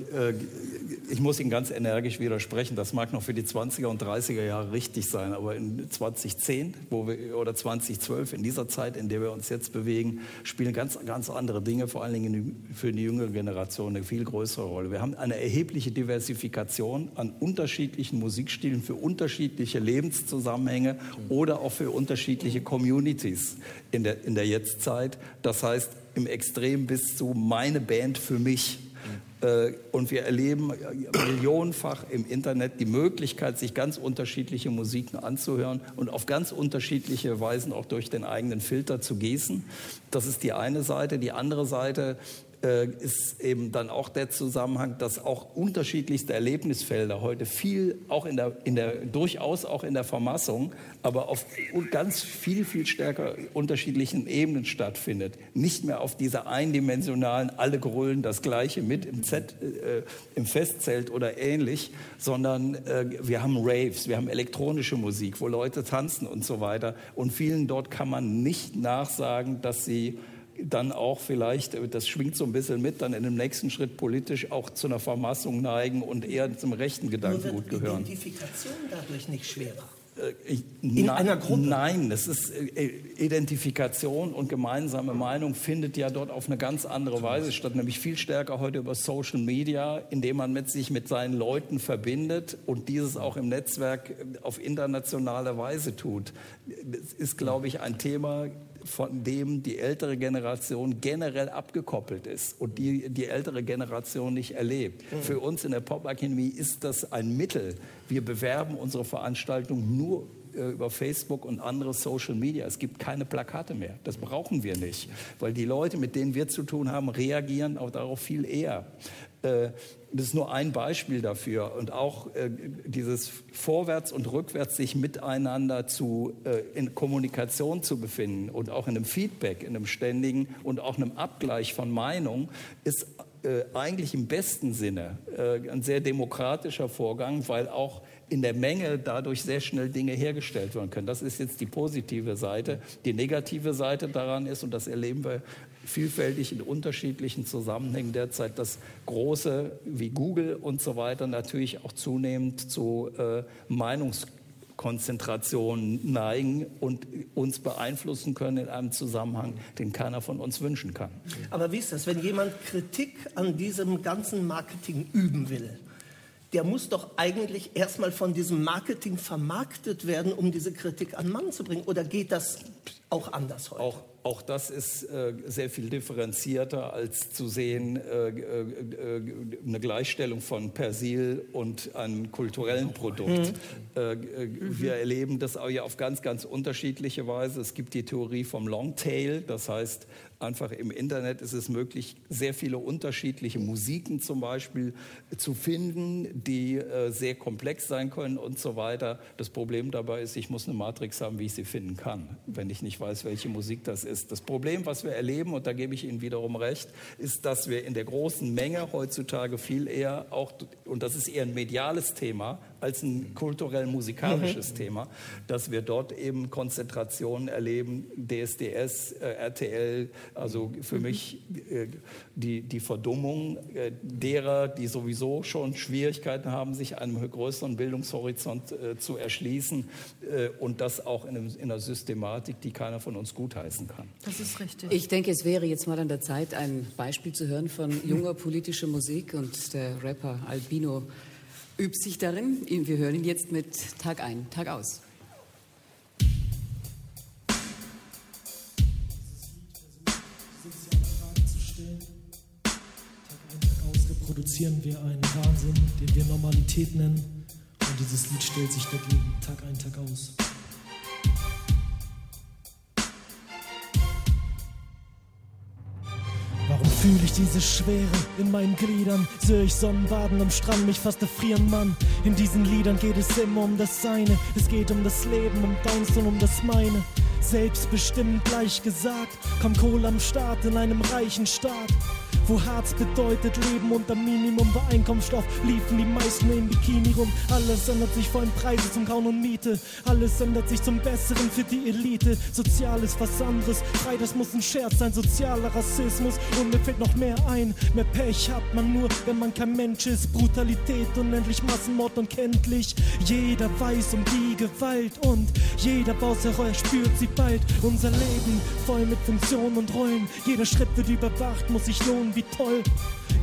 ich muss Ihnen ganz energisch widersprechen. Das mag noch für die 20er und 30er Jahre richtig sein, aber in 2010 wo wir, oder 2012, in dieser Zeit, in der wir uns jetzt bewegen, spielen ganz, ganz andere Dinge, vor allen Dingen für die jüngere Generation, eine viel größere Rolle. Wir haben eine erhebliche Diversifikation an unterschiedlichen Musikstilen für unterschiedliche Lebenszusammenhänge oder auch für unterschiedliche Communities in der, in der Jetztzeit. Das heißt, im Extrem bis zu meine Band für mich äh, und wir erleben millionenfach im Internet die Möglichkeit, sich ganz unterschiedliche Musiken anzuhören und auf ganz unterschiedliche Weisen auch durch den eigenen Filter zu gießen. Das ist die eine Seite. Die andere Seite äh, ist eben dann auch der Zusammenhang, dass auch unterschiedlichste Erlebnisfelder heute viel, auch in der, in der, durchaus auch in der Vermassung, aber auf ganz viel, viel stärker unterschiedlichen Ebenen stattfindet. Nicht mehr auf dieser eindimensionalen, alle grölen das Gleiche mit im, Z, äh, im Festzelt oder ähnlich, sondern äh, wir haben Raves, wir haben elektronische Musik, wo Leute tanzen und so weiter. Und vielen dort kann man nicht nachsagen, dass sie dann auch vielleicht, das schwingt so ein bisschen mit, dann in dem nächsten Schritt politisch auch zu einer Vermassung neigen und eher zum rechten Gedankengut gehören. Ist Identifikation dadurch nicht schwerer? Äh, in nein, einer Gruppe? Nein, es ist äh, Identifikation und gemeinsame Meinung findet ja dort auf eine ganz andere Weise statt, nämlich viel stärker heute über Social Media, indem man mit sich mit seinen Leuten verbindet und dieses auch im Netzwerk auf internationale Weise tut. Das ist, glaube ich, ein Thema, von dem die ältere Generation generell abgekoppelt ist und die die ältere Generation nicht erlebt. Mhm. Für uns in der Popakademie ist das ein Mittel. Wir bewerben unsere Veranstaltung nur äh, über Facebook und andere Social Media. Es gibt keine Plakate mehr. Das brauchen wir nicht, weil die Leute, mit denen wir zu tun haben, reagieren auch darauf viel eher. Äh, das ist nur ein Beispiel dafür. Und auch äh, dieses Vorwärts und Rückwärts sich miteinander zu, äh, in Kommunikation zu befinden und auch in einem Feedback, in einem ständigen und auch einem Abgleich von Meinung ist eigentlich im besten Sinne ein sehr demokratischer Vorgang, weil auch in der Menge dadurch sehr schnell Dinge hergestellt werden können. Das ist jetzt die positive Seite. Die negative Seite daran ist, und das erleben wir vielfältig in unterschiedlichen Zusammenhängen derzeit, dass große wie Google und so weiter natürlich auch zunehmend zu äh, Meinungskonzentrationen neigen und uns beeinflussen können in einem Zusammenhang, den keiner von uns wünschen kann. Aber wie ist das, wenn jemand Kritik an diesem ganzen Marketing üben will? der muss doch eigentlich erstmal von diesem Marketing vermarktet werden, um diese Kritik an Mann zu bringen. Oder geht das auch anders heute? Auch, auch das ist äh, sehr viel differenzierter als zu sehen äh, äh, eine Gleichstellung von Persil und einem kulturellen Produkt. Mhm. Äh, äh, wir erleben das auch ja auf ganz, ganz unterschiedliche Weise. Es gibt die Theorie vom Longtail, das heißt, einfach im Internet ist es möglich, sehr viele unterschiedliche Musiken zum Beispiel zu finden, die äh, sehr komplex sein können und so weiter. Das Problem dabei ist, ich muss eine Matrix haben, wie ich sie finden kann, wenn ich nicht weiß, welche Musik das ist. Das Problem, was wir erleben, und da gebe ich Ihnen wiederum recht, ist, dass wir in der großen Menge heutzutage viel eher auch, und das ist eher ein mediales Thema, als ein kulturell-musikalisches mhm. Thema, dass wir dort eben Konzentrationen erleben, DSDS, äh, RTL, also für mhm. mich äh, die, die Verdummung äh, derer, die sowieso schon Schwierigkeiten haben, sich einem größeren Bildungshorizont äh, zu erschließen äh, und das auch in, einem, in, einer Systematik, die keiner von uns gutheißen kann. Das ist richtig. Ich denke, es wäre jetzt mal an der Zeit, ein Beispiel zu hören von junger politischer Musik und der Rapper Albino übt sich darin. Wir hören ihn jetzt mit Tag ein, Tag aus. produzieren wir einen Wahnsinn, den wir Normalität nennen. Und dieses Lied stellt sich dagegen Tag ein, Tag aus. Fühl ich diese Schwere in meinen Gliedern, sehe ich Sonnenbaden am Strand, mich fast erfrieren, Mann. In diesen Liedern geht es immer um das Seine, es geht um das Leben, um Downs und um das Meine. Selbstbestimmt gleich gesagt, komm Kohl am Start in einem reichen Staat. Wo Harz bedeutet Leben unter Minimum bei Einkommensstoff, liefen die meisten in Bikini rum. Alles ändert sich vor allem Preise zum Kauen und Miete. Alles ändert sich zum Besseren für die Elite. Sozial ist was anderes. Frei, das muss ein Scherz sein. Sozialer Rassismus. Und mir fällt noch mehr ein. Mehr Pech hat man nur, wenn man kein Mensch ist. Brutalität, unendlich Massenmord und kenntlich. Jeder weiß um die Gewalt und jeder Bauserreuer spürt sie bald. Unser Leben voll mit Funktionen und Rollen. Jeder Schritt wird überwacht, muss sich lohnen wie toll.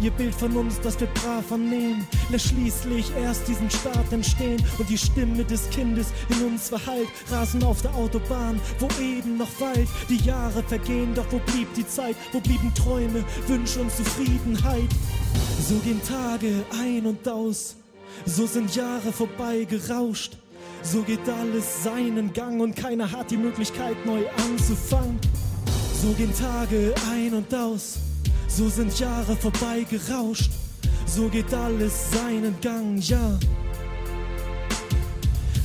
Ihr Bild von uns, das wir brav annehmen, lässt schließlich erst diesen Staat entstehen und die Stimme des Kindes in uns verhallt. Rasen auf der Autobahn, wo eben noch Wald. Die Jahre vergehen, doch wo blieb die Zeit? Wo blieben Träume, Wünsche und Zufriedenheit? So gehen Tage ein und aus, so sind Jahre vorbei gerauscht. So geht alles seinen Gang und keiner hat die Möglichkeit neu anzufangen. So gehen Tage ein und aus. So sind Jahre vorbei gerauscht, so geht alles seinen Gang, ja.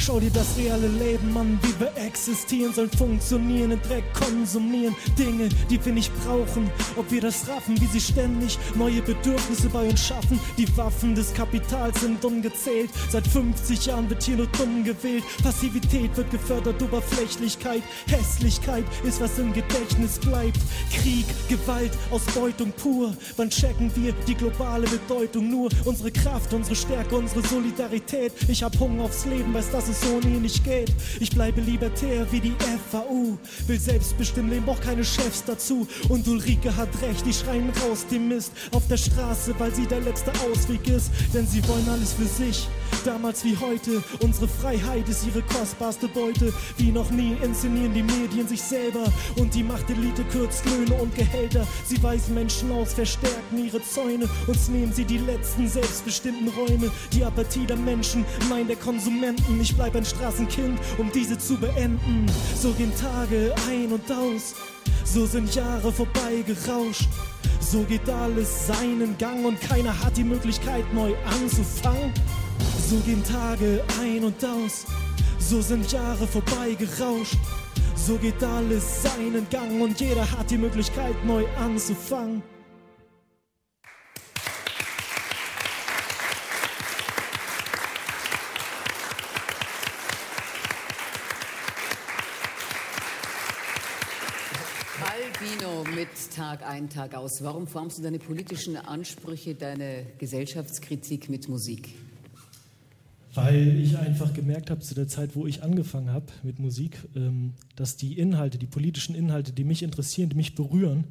Schau dir das reale Leben an, wie wir existieren, sollen funktionieren, in Dreck konsumieren. Dinge, die wir nicht brauchen. Ob wir das raffen, wie sie ständig neue Bedürfnisse bei uns schaffen. Die Waffen des Kapitals sind ungezählt. Seit 50 Jahren wird hier nur dumm gewählt. Passivität wird gefördert, Oberflächlichkeit. Hässlichkeit ist, was im Gedächtnis bleibt. Krieg, Gewalt, Ausbeutung pur. Wann checken wir die globale Bedeutung? Nur unsere Kraft, unsere Stärke, unsere Solidarität. Ich hab Hunger aufs Leben, weiß, dass es es ohne ihn nicht geht. Ich bleibe libertär wie die FAU. Will selbstbestimmt leben, braucht keine Chefs dazu. Und Ulrike hat recht, die schreien raus den Mist auf der Straße, weil sie der letzte Ausweg ist. Denn sie wollen alles für sich, damals wie heute. Unsere Freiheit ist ihre kostbarste Beute. Wie noch nie inszenieren die Medien sich selber. Und die Machtelite kürzt Löhne und Gehälter. Sie weisen Menschen aus, verstärken ihre Zäune. Uns nehmen sie die letzten selbstbestimmten Räume. Die Apathie der Menschen, mein der Konsumenten. Ich bleib ein Straßenkind, um diese zu beenden. So gehen Tage ein und aus, so sind Jahre vorbei gerauscht. So geht alles seinen Gang und keiner hat die Möglichkeit neu anzufangen. So gehen Tage ein und aus, so sind Jahre vorbei gerauscht. So geht alles seinen Gang und jeder hat die Möglichkeit neu anzufangen. Mit Tag ein, Tag aus. Warum formst du deine politischen Ansprüche, deine Gesellschaftskritik mit Musik? Weil ich einfach gemerkt habe zu der Zeit, wo ich angefangen habe mit Musik, ähm, dass die Inhalte, die politischen Inhalte, die mich interessieren, die mich berühren,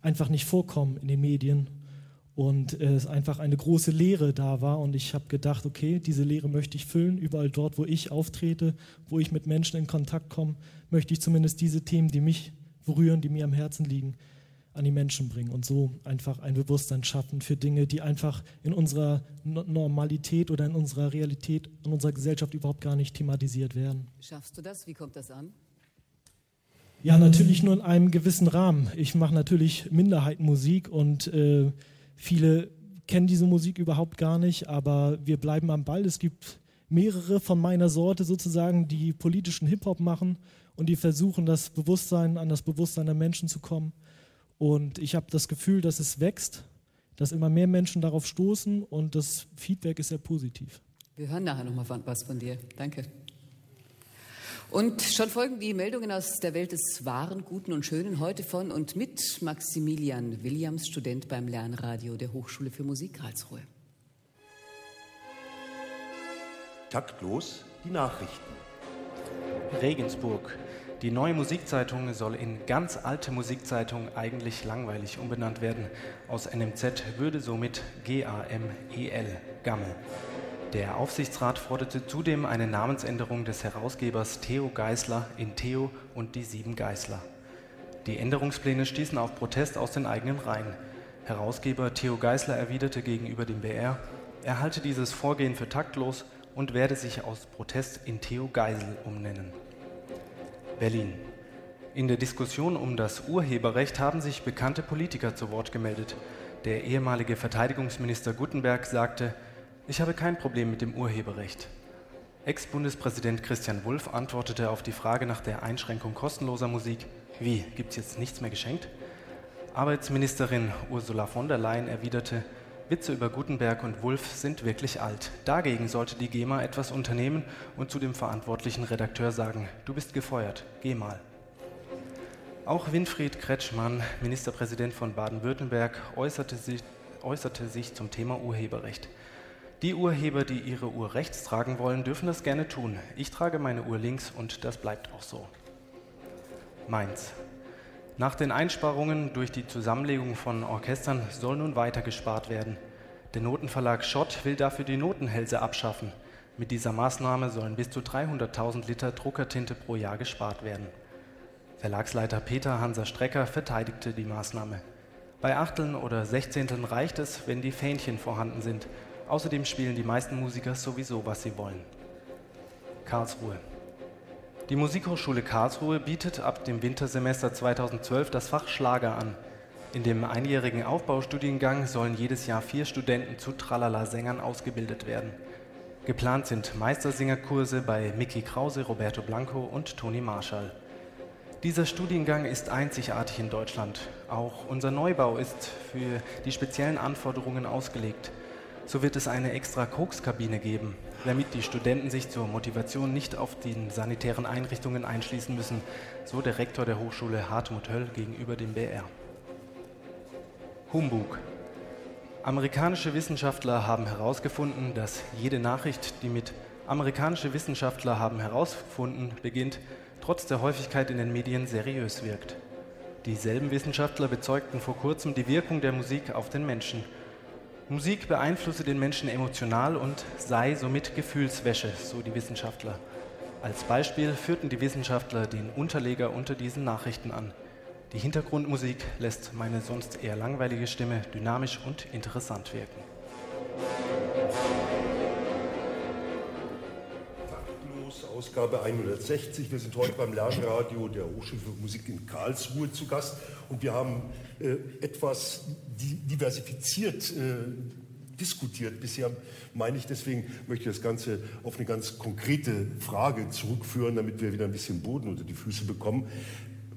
einfach nicht vorkommen in den Medien und es einfach eine große Leere da war. Und ich habe gedacht, okay, diese Leere möchte ich füllen. Überall dort, wo ich auftrete, wo ich mit Menschen in Kontakt komme, möchte ich zumindest diese Themen, die mich berühren, die mir am Herzen liegen, an die Menschen bringen und so einfach ein Bewusstsein schaffen für Dinge, die einfach in unserer Normalität oder in unserer Realität, in unserer Gesellschaft überhaupt gar nicht thematisiert werden. Schaffst du das? Wie kommt das an? Ja, natürlich nur in einem gewissen Rahmen. Ich mache natürlich Minderheitenmusik und äh, Viele kennen diese Musik überhaupt gar nicht, aber wir bleiben am Ball. Es gibt mehrere von meiner Sorte sozusagen, die politischen Hip-Hop machen und die versuchen, das Bewusstsein an das Bewusstsein der Menschen zu kommen. Und ich habe das Gefühl, dass es wächst, dass immer mehr Menschen darauf stoßen und das Feedback ist sehr positiv. Wir hören nachher nochmal was von dir. Danke. Und schon folgen die Meldungen aus der Welt des Wahren, Guten und Schönen heute von und mit Maximilian Williams, Student beim Lernradio der Hochschule für Musik Karlsruhe. Taktlos die Nachrichten. Regensburg. Die neue Musikzeitung soll in ganz alte Musikzeitung eigentlich langweilig umbenannt werden. Aus NMZ würde somit GAMEL, Gammel. Der Aufsichtsrat forderte zudem eine Namensänderung des Herausgebers Theo Geisler in Theo und die sieben Geisler. Die Änderungspläne stießen auf Protest aus den eigenen Reihen. Herausgeber Theo Geisler erwiderte gegenüber dem BR, er halte dieses Vorgehen für taktlos und werde sich aus Protest in Theo Geisel umnennen. Berlin. In der Diskussion um das Urheberrecht haben sich bekannte Politiker zu Wort gemeldet. Der ehemalige Verteidigungsminister Guttenberg sagte, ich habe kein Problem mit dem Urheberrecht. Ex-Bundespräsident Christian Wulff antwortete auf die Frage nach der Einschränkung kostenloser Musik, wie, gibt's jetzt nichts mehr geschenkt? Arbeitsministerin Ursula von der Leyen erwiderte, Witze über Gutenberg und Wulff sind wirklich alt. Dagegen sollte die GEMA etwas unternehmen und zu dem verantwortlichen Redakteur sagen, du bist gefeuert, geh mal. Auch Winfried Kretschmann, Ministerpräsident von Baden-Württemberg, äußerte sich, äußerte sich zum Thema Urheberrecht. Die Urheber, die ihre Uhr rechts tragen wollen, dürfen das gerne tun. Ich trage meine Uhr links und das bleibt auch so. Mainz. Nach den Einsparungen durch die Zusammenlegung von Orchestern soll nun weiter gespart werden. Der Notenverlag Schott will dafür die Notenhälse abschaffen. Mit dieser Maßnahme sollen bis zu 300.000 Liter Druckertinte pro Jahr gespart werden. Verlagsleiter Peter Hanser Strecker verteidigte die Maßnahme. Bei Achteln oder Sechzehnteln reicht es, wenn die Fähnchen vorhanden sind Außerdem spielen die meisten Musiker sowieso, was sie wollen. Karlsruhe. Die Musikhochschule Karlsruhe bietet ab dem Wintersemester 2012 das Fach Schlager an. In dem einjährigen Aufbaustudiengang sollen jedes Jahr vier Studenten zu Tralala-Sängern ausgebildet werden. Geplant sind Meistersingerkurse bei Mickey Krause, Roberto Blanco und Toni Marshall. Dieser Studiengang ist einzigartig in Deutschland. Auch unser Neubau ist für die speziellen Anforderungen ausgelegt. So wird es eine extra Kokskabine geben, damit die Studenten sich zur Motivation nicht auf den sanitären Einrichtungen einschließen müssen, so der Rektor der Hochschule Hartmut Höll gegenüber dem BR. Humbug. Amerikanische Wissenschaftler haben herausgefunden, dass jede Nachricht, die mit amerikanische Wissenschaftler haben herausgefunden beginnt, trotz der Häufigkeit in den Medien seriös wirkt. Dieselben Wissenschaftler bezeugten vor kurzem die Wirkung der Musik auf den Menschen – Musik beeinflusse den Menschen emotional und sei somit Gefühlswäsche, so die Wissenschaftler. Als Beispiel führten die Wissenschaftler den Unterleger unter diesen Nachrichten an. Die Hintergrundmusik lässt meine sonst eher langweilige Stimme dynamisch und interessant wirken. Ausgabe 160. Wir sind heute beim Lernradio der Hochschule für Musik in Karlsruhe zu Gast und wir haben äh, etwas diversifiziert äh, diskutiert bisher, meine ich. Deswegen möchte ich das Ganze auf eine ganz konkrete Frage zurückführen, damit wir wieder ein bisschen Boden unter die Füße bekommen.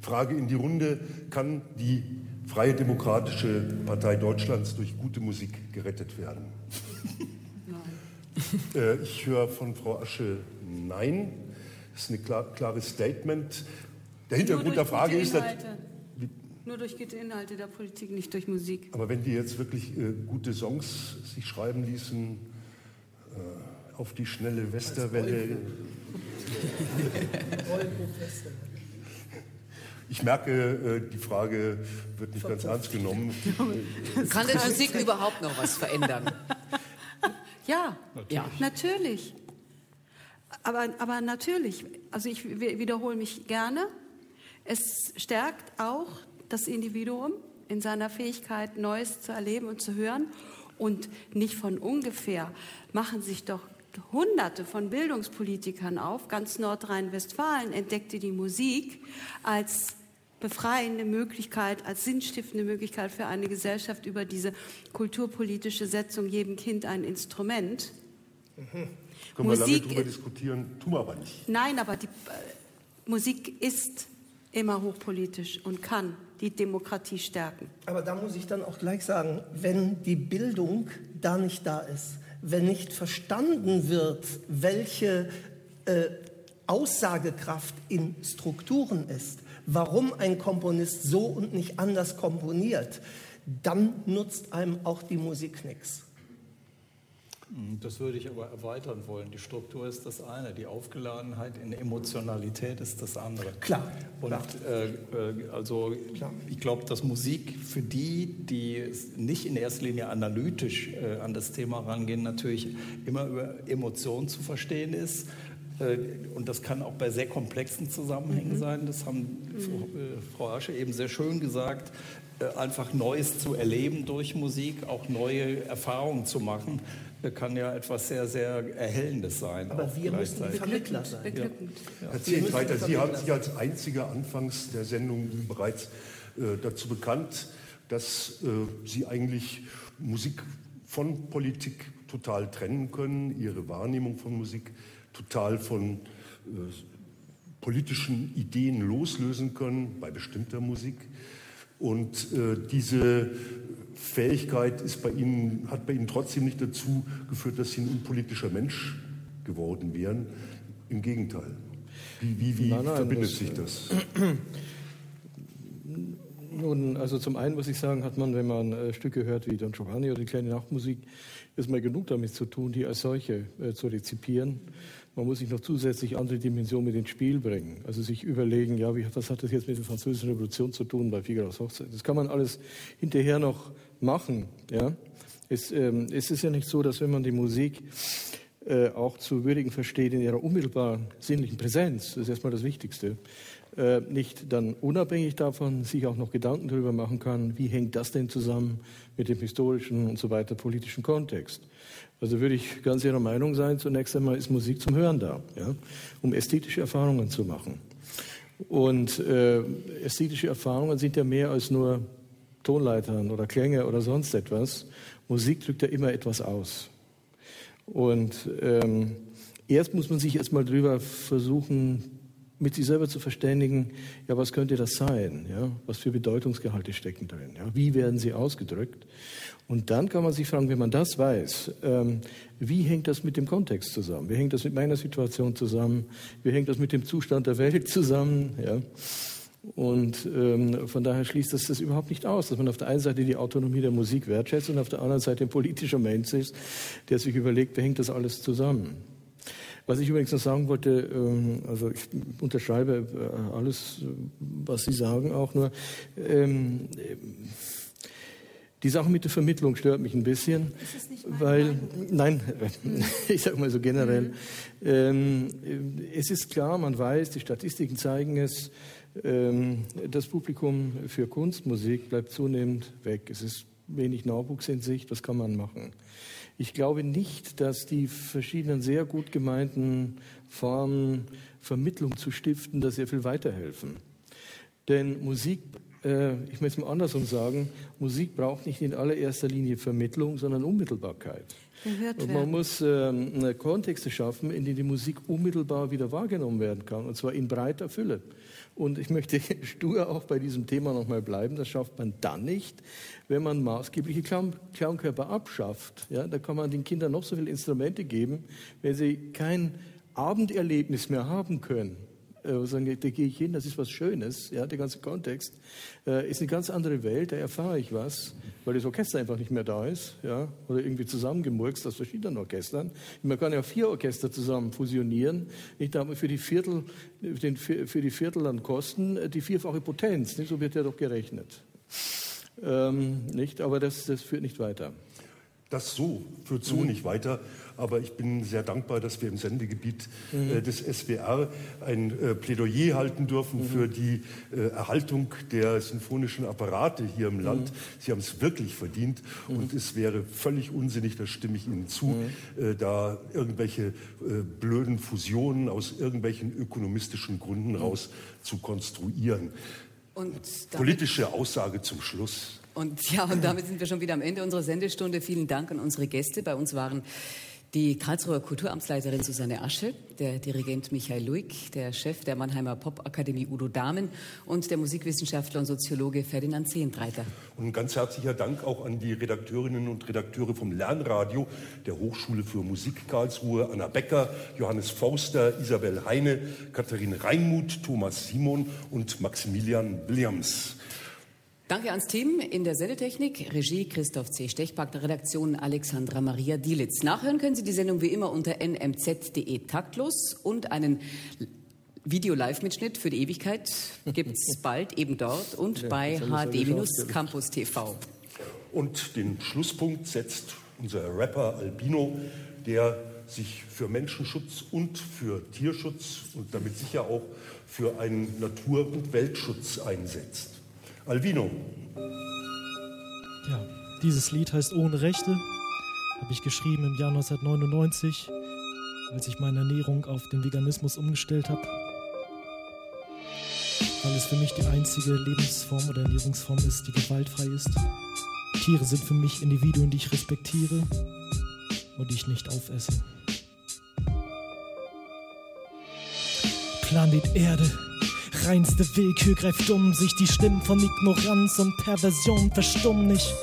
Frage in die Runde, kann die Freie Demokratische Partei Deutschlands durch gute Musik gerettet werden? äh, ich höre von Frau Asche nein. Das ist ein klar, klares Statement. Der Hintergrund der Frage ist, dass, nur durch gute Inhalte der Politik, nicht durch Musik. Aber wenn die jetzt wirklich äh, gute Songs sich schreiben ließen, äh, auf die schnelle Westerwelle. Ich merke, äh, die Frage wird nicht ganz ernst genommen. Kann denn Musik überhaupt noch was verändern? Ja, natürlich. Ja. natürlich. Aber, aber natürlich, also ich wiederhole mich gerne, es stärkt auch das Individuum in seiner Fähigkeit, Neues zu erleben und zu hören. Und nicht von ungefähr machen sich doch Hunderte von Bildungspolitikern auf. Ganz Nordrhein-Westfalen entdeckte die Musik als befreiende Möglichkeit, als sinnstiftende Möglichkeit für eine Gesellschaft über diese kulturpolitische Setzung jedem Kind ein Instrument. Mhm. Können Musik, wir lange darüber diskutieren, tun wir aber nicht. Nein, aber die äh, Musik ist immer hochpolitisch und kann die Demokratie stärken. Aber da muss ich dann auch gleich sagen, wenn die Bildung da nicht da ist, wenn nicht verstanden wird, welche äh, Aussagekraft in Strukturen ist, warum ein Komponist so und nicht anders komponiert, dann nutzt einem auch die Musik nichts. Hm, das würde ich aber erweitern wollen. Die Struktur ist das eine, die Aufgeladenheit in Emotionalität ist das andere. Klar. Und klar. Äh, äh also klar. ich glaube, dass Musik für die, die nicht in erster Linie analytisch äh, an das Thema rangehen, natürlich immer über Emotionen zu verstehen ist. Äh, und das kann auch bei sehr komplexen Zusammenhängen mhm. sein. Das haben mhm. Frau Asche eben sehr schön gesagt. Äh, einfach Neues zu erleben durch Musik, auch neue Erfahrungen zu machen kann ja etwas sehr, sehr Erhellendes sein. Aber wir müssen Vermittler sein. Ja. Ja. Erzählt weiter. Sie haben sich als einziger anfangs der Sendung bereits äh, dazu bekannt, dass äh, Sie eigentlich Musik von Politik total trennen können, Ihre Wahrnehmung von Musik total von äh, politischen Ideen loslösen können bei bestimmter Musik. Und äh, diese Fähigkeit ist bei Ihnen, hat bei Ihnen trotzdem nicht dazu geführt, dass Sie ein unpolitischer Mensch geworden wären. Im Gegenteil. Wie, wie, wie nein, nein, verbindet das, sich das? Nun, also zum einen muss ich sagen, hat man, wenn man äh, Stücke hört wie Don Giovanni oder die kleine Nachtmusik, ist mal genug damit zu tun, die als solche äh, zu rezipieren. Man muss sich noch zusätzlich andere Dimensionen mit ins Spiel bringen. Also sich überlegen, ja, was hat das jetzt mit der Französischen Revolution zu tun bei Figaro's Hochzeit? Das kann man alles hinterher noch machen. Ja? Es, ähm, es ist ja nicht so, dass wenn man die Musik äh, auch zu würdigen versteht in ihrer unmittelbaren sinnlichen Präsenz, das ist erstmal das Wichtigste, äh, nicht dann unabhängig davon sich auch noch Gedanken darüber machen kann, wie hängt das denn zusammen mit dem historischen und so weiter politischen Kontext. Also würde ich ganz Ihrer Meinung sein, zunächst einmal ist Musik zum Hören da, ja, um ästhetische Erfahrungen zu machen. Und äh, ästhetische Erfahrungen sind ja mehr als nur Tonleitern oder Klänge oder sonst etwas. Musik drückt ja immer etwas aus. Und ähm, erst muss man sich erstmal drüber versuchen, mit sich selber zu verständigen, ja, was könnte das sein? Ja? Was für Bedeutungsgehalte stecken drin? Ja? Wie werden sie ausgedrückt? Und dann kann man sich fragen, wenn man das weiß, ähm, wie hängt das mit dem Kontext zusammen? Wie hängt das mit meiner Situation zusammen? Wie hängt das mit dem Zustand der Welt zusammen? Ja? Und ähm, von daher schließt das das überhaupt nicht aus, dass man auf der einen Seite die Autonomie der Musik wertschätzt und auf der anderen Seite ein politischer Mensch ist, der sich überlegt, wie hängt das alles zusammen? Was ich übrigens noch sagen wollte, ähm, also ich unterschreibe äh, alles, was Sie sagen, auch nur. Ähm, die Sache mit der Vermittlung stört mich ein bisschen, weil, nein, ich sage mal so generell, mhm. ähm, es ist klar, man weiß, die Statistiken zeigen es, ähm, das Publikum für Kunstmusik bleibt zunehmend weg. Es ist wenig Nachwuchs in Sicht, was kann man machen? Ich glaube nicht, dass die verschiedenen sehr gut gemeinten Formen, Vermittlung zu stiften, da sehr viel weiterhelfen. Denn Musik, äh, ich möchte es mal andersrum sagen, Musik braucht nicht in allererster Linie Vermittlung, sondern Unmittelbarkeit. Und man muss äh, Kontexte schaffen, in denen die Musik unmittelbar wieder wahrgenommen werden kann, und zwar in breiter Fülle. Und ich möchte stur auch bei diesem Thema nochmal bleiben. Das schafft man dann nicht, wenn man maßgebliche Klangkörper abschafft. Ja, da kann man den Kindern noch so viele Instrumente geben, wenn sie kein Abenderlebnis mehr haben können äh, sagen, da gehe ich hin, das ist was Schönes, ja, der ganze Kontext äh, ist eine ganz andere Welt, da erfahre ich was, weil das Orchester einfach nicht mehr da ist, ja, oder irgendwie zusammengemurkst aus verschiedenen Orchestern. Man kann ja vier Orchester zusammen fusionieren, nicht für die Viertel, für die Viertel an Kosten äh, die vierfache Potenz, nicht? so wird ja doch gerechnet. Ähm, nicht, aber das, das führt nicht weiter. Das so führt so mhm. nicht weiter. Aber ich bin sehr dankbar, dass wir im Sendegebiet mhm. äh, des SWR ein äh, Plädoyer halten dürfen mhm. für die äh, Erhaltung der sinfonischen Apparate hier im Land. Mhm. Sie haben es wirklich verdient mhm. und es wäre völlig unsinnig, das stimme ich Ihnen zu, mhm. äh, da irgendwelche äh, blöden Fusionen aus irgendwelchen ökonomistischen Gründen raus zu konstruieren. Politische Aussage zum Schluss. Und ja, und damit sind wir schon wieder am Ende unserer Sendestunde. Vielen Dank an unsere Gäste. Bei uns waren die Karlsruher Kulturamtsleiterin Susanne Asche, der Dirigent Michael Luig, der Chef der Mannheimer Popakademie Udo Dahmen und der Musikwissenschaftler und Soziologe Ferdinand Zehentreiter. Und ein ganz herzlicher Dank auch an die Redakteurinnen und Redakteure vom Lernradio der Hochschule für Musik Karlsruhe, Anna Becker, Johannes Forster, Isabel Heine, Katharine Reinmuth, Thomas Simon und Maximilian Williams. Danke ans Team in der Sendetechnik, Regie Christoph C. Stechpark, der Redaktion Alexandra Maria Dielitz. Nachhören können Sie die Sendung wie immer unter nmz.de taktlos und einen Video-Live-Mitschnitt für die Ewigkeit gibt es bald eben dort und ja, bei HD-Campus TV. Und den Schlusspunkt setzt unser Rapper Albino, der sich für Menschenschutz und für Tierschutz und damit sicher auch für einen Natur- und Weltschutz einsetzt. Alvino. Ja, dieses Lied heißt Ohne Rechte. Habe ich geschrieben im Jahr 1999, als ich meine Ernährung auf den Veganismus umgestellt habe. Weil es für mich die einzige Lebensform oder Ernährungsform ist, die gewaltfrei ist. Tiere sind für mich Individuen, die ich respektiere und die ich nicht aufesse. Planet Erde Reinste Willkür greift um sich, die Stimmen von Ignoranz und Perversion verstummen nicht.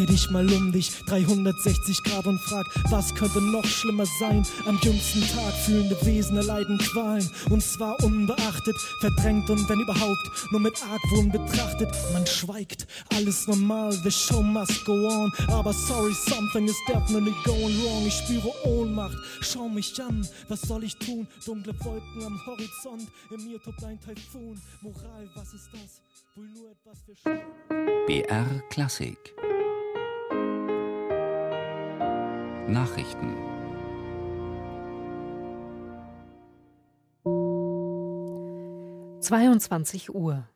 Dreh dich mal um dich, 360 Grad und frag, was könnte noch schlimmer sein? Am jüngsten Tag fühlende Wesen erleiden Qualen und zwar unbeachtet, verdrängt und wenn überhaupt nur mit Argwohn betrachtet. Man schweigt, alles normal, the show must go on. Aber sorry, something is definitely going wrong. Ich spüre Ohnmacht, schau mich an, was soll ich tun? Dunkle Wolken am Horizont, in mir tobt ein. Religion, Moral, was ist das? Wohl nur etwas für Sch BR Klassik Nachrichten. 22 Uhr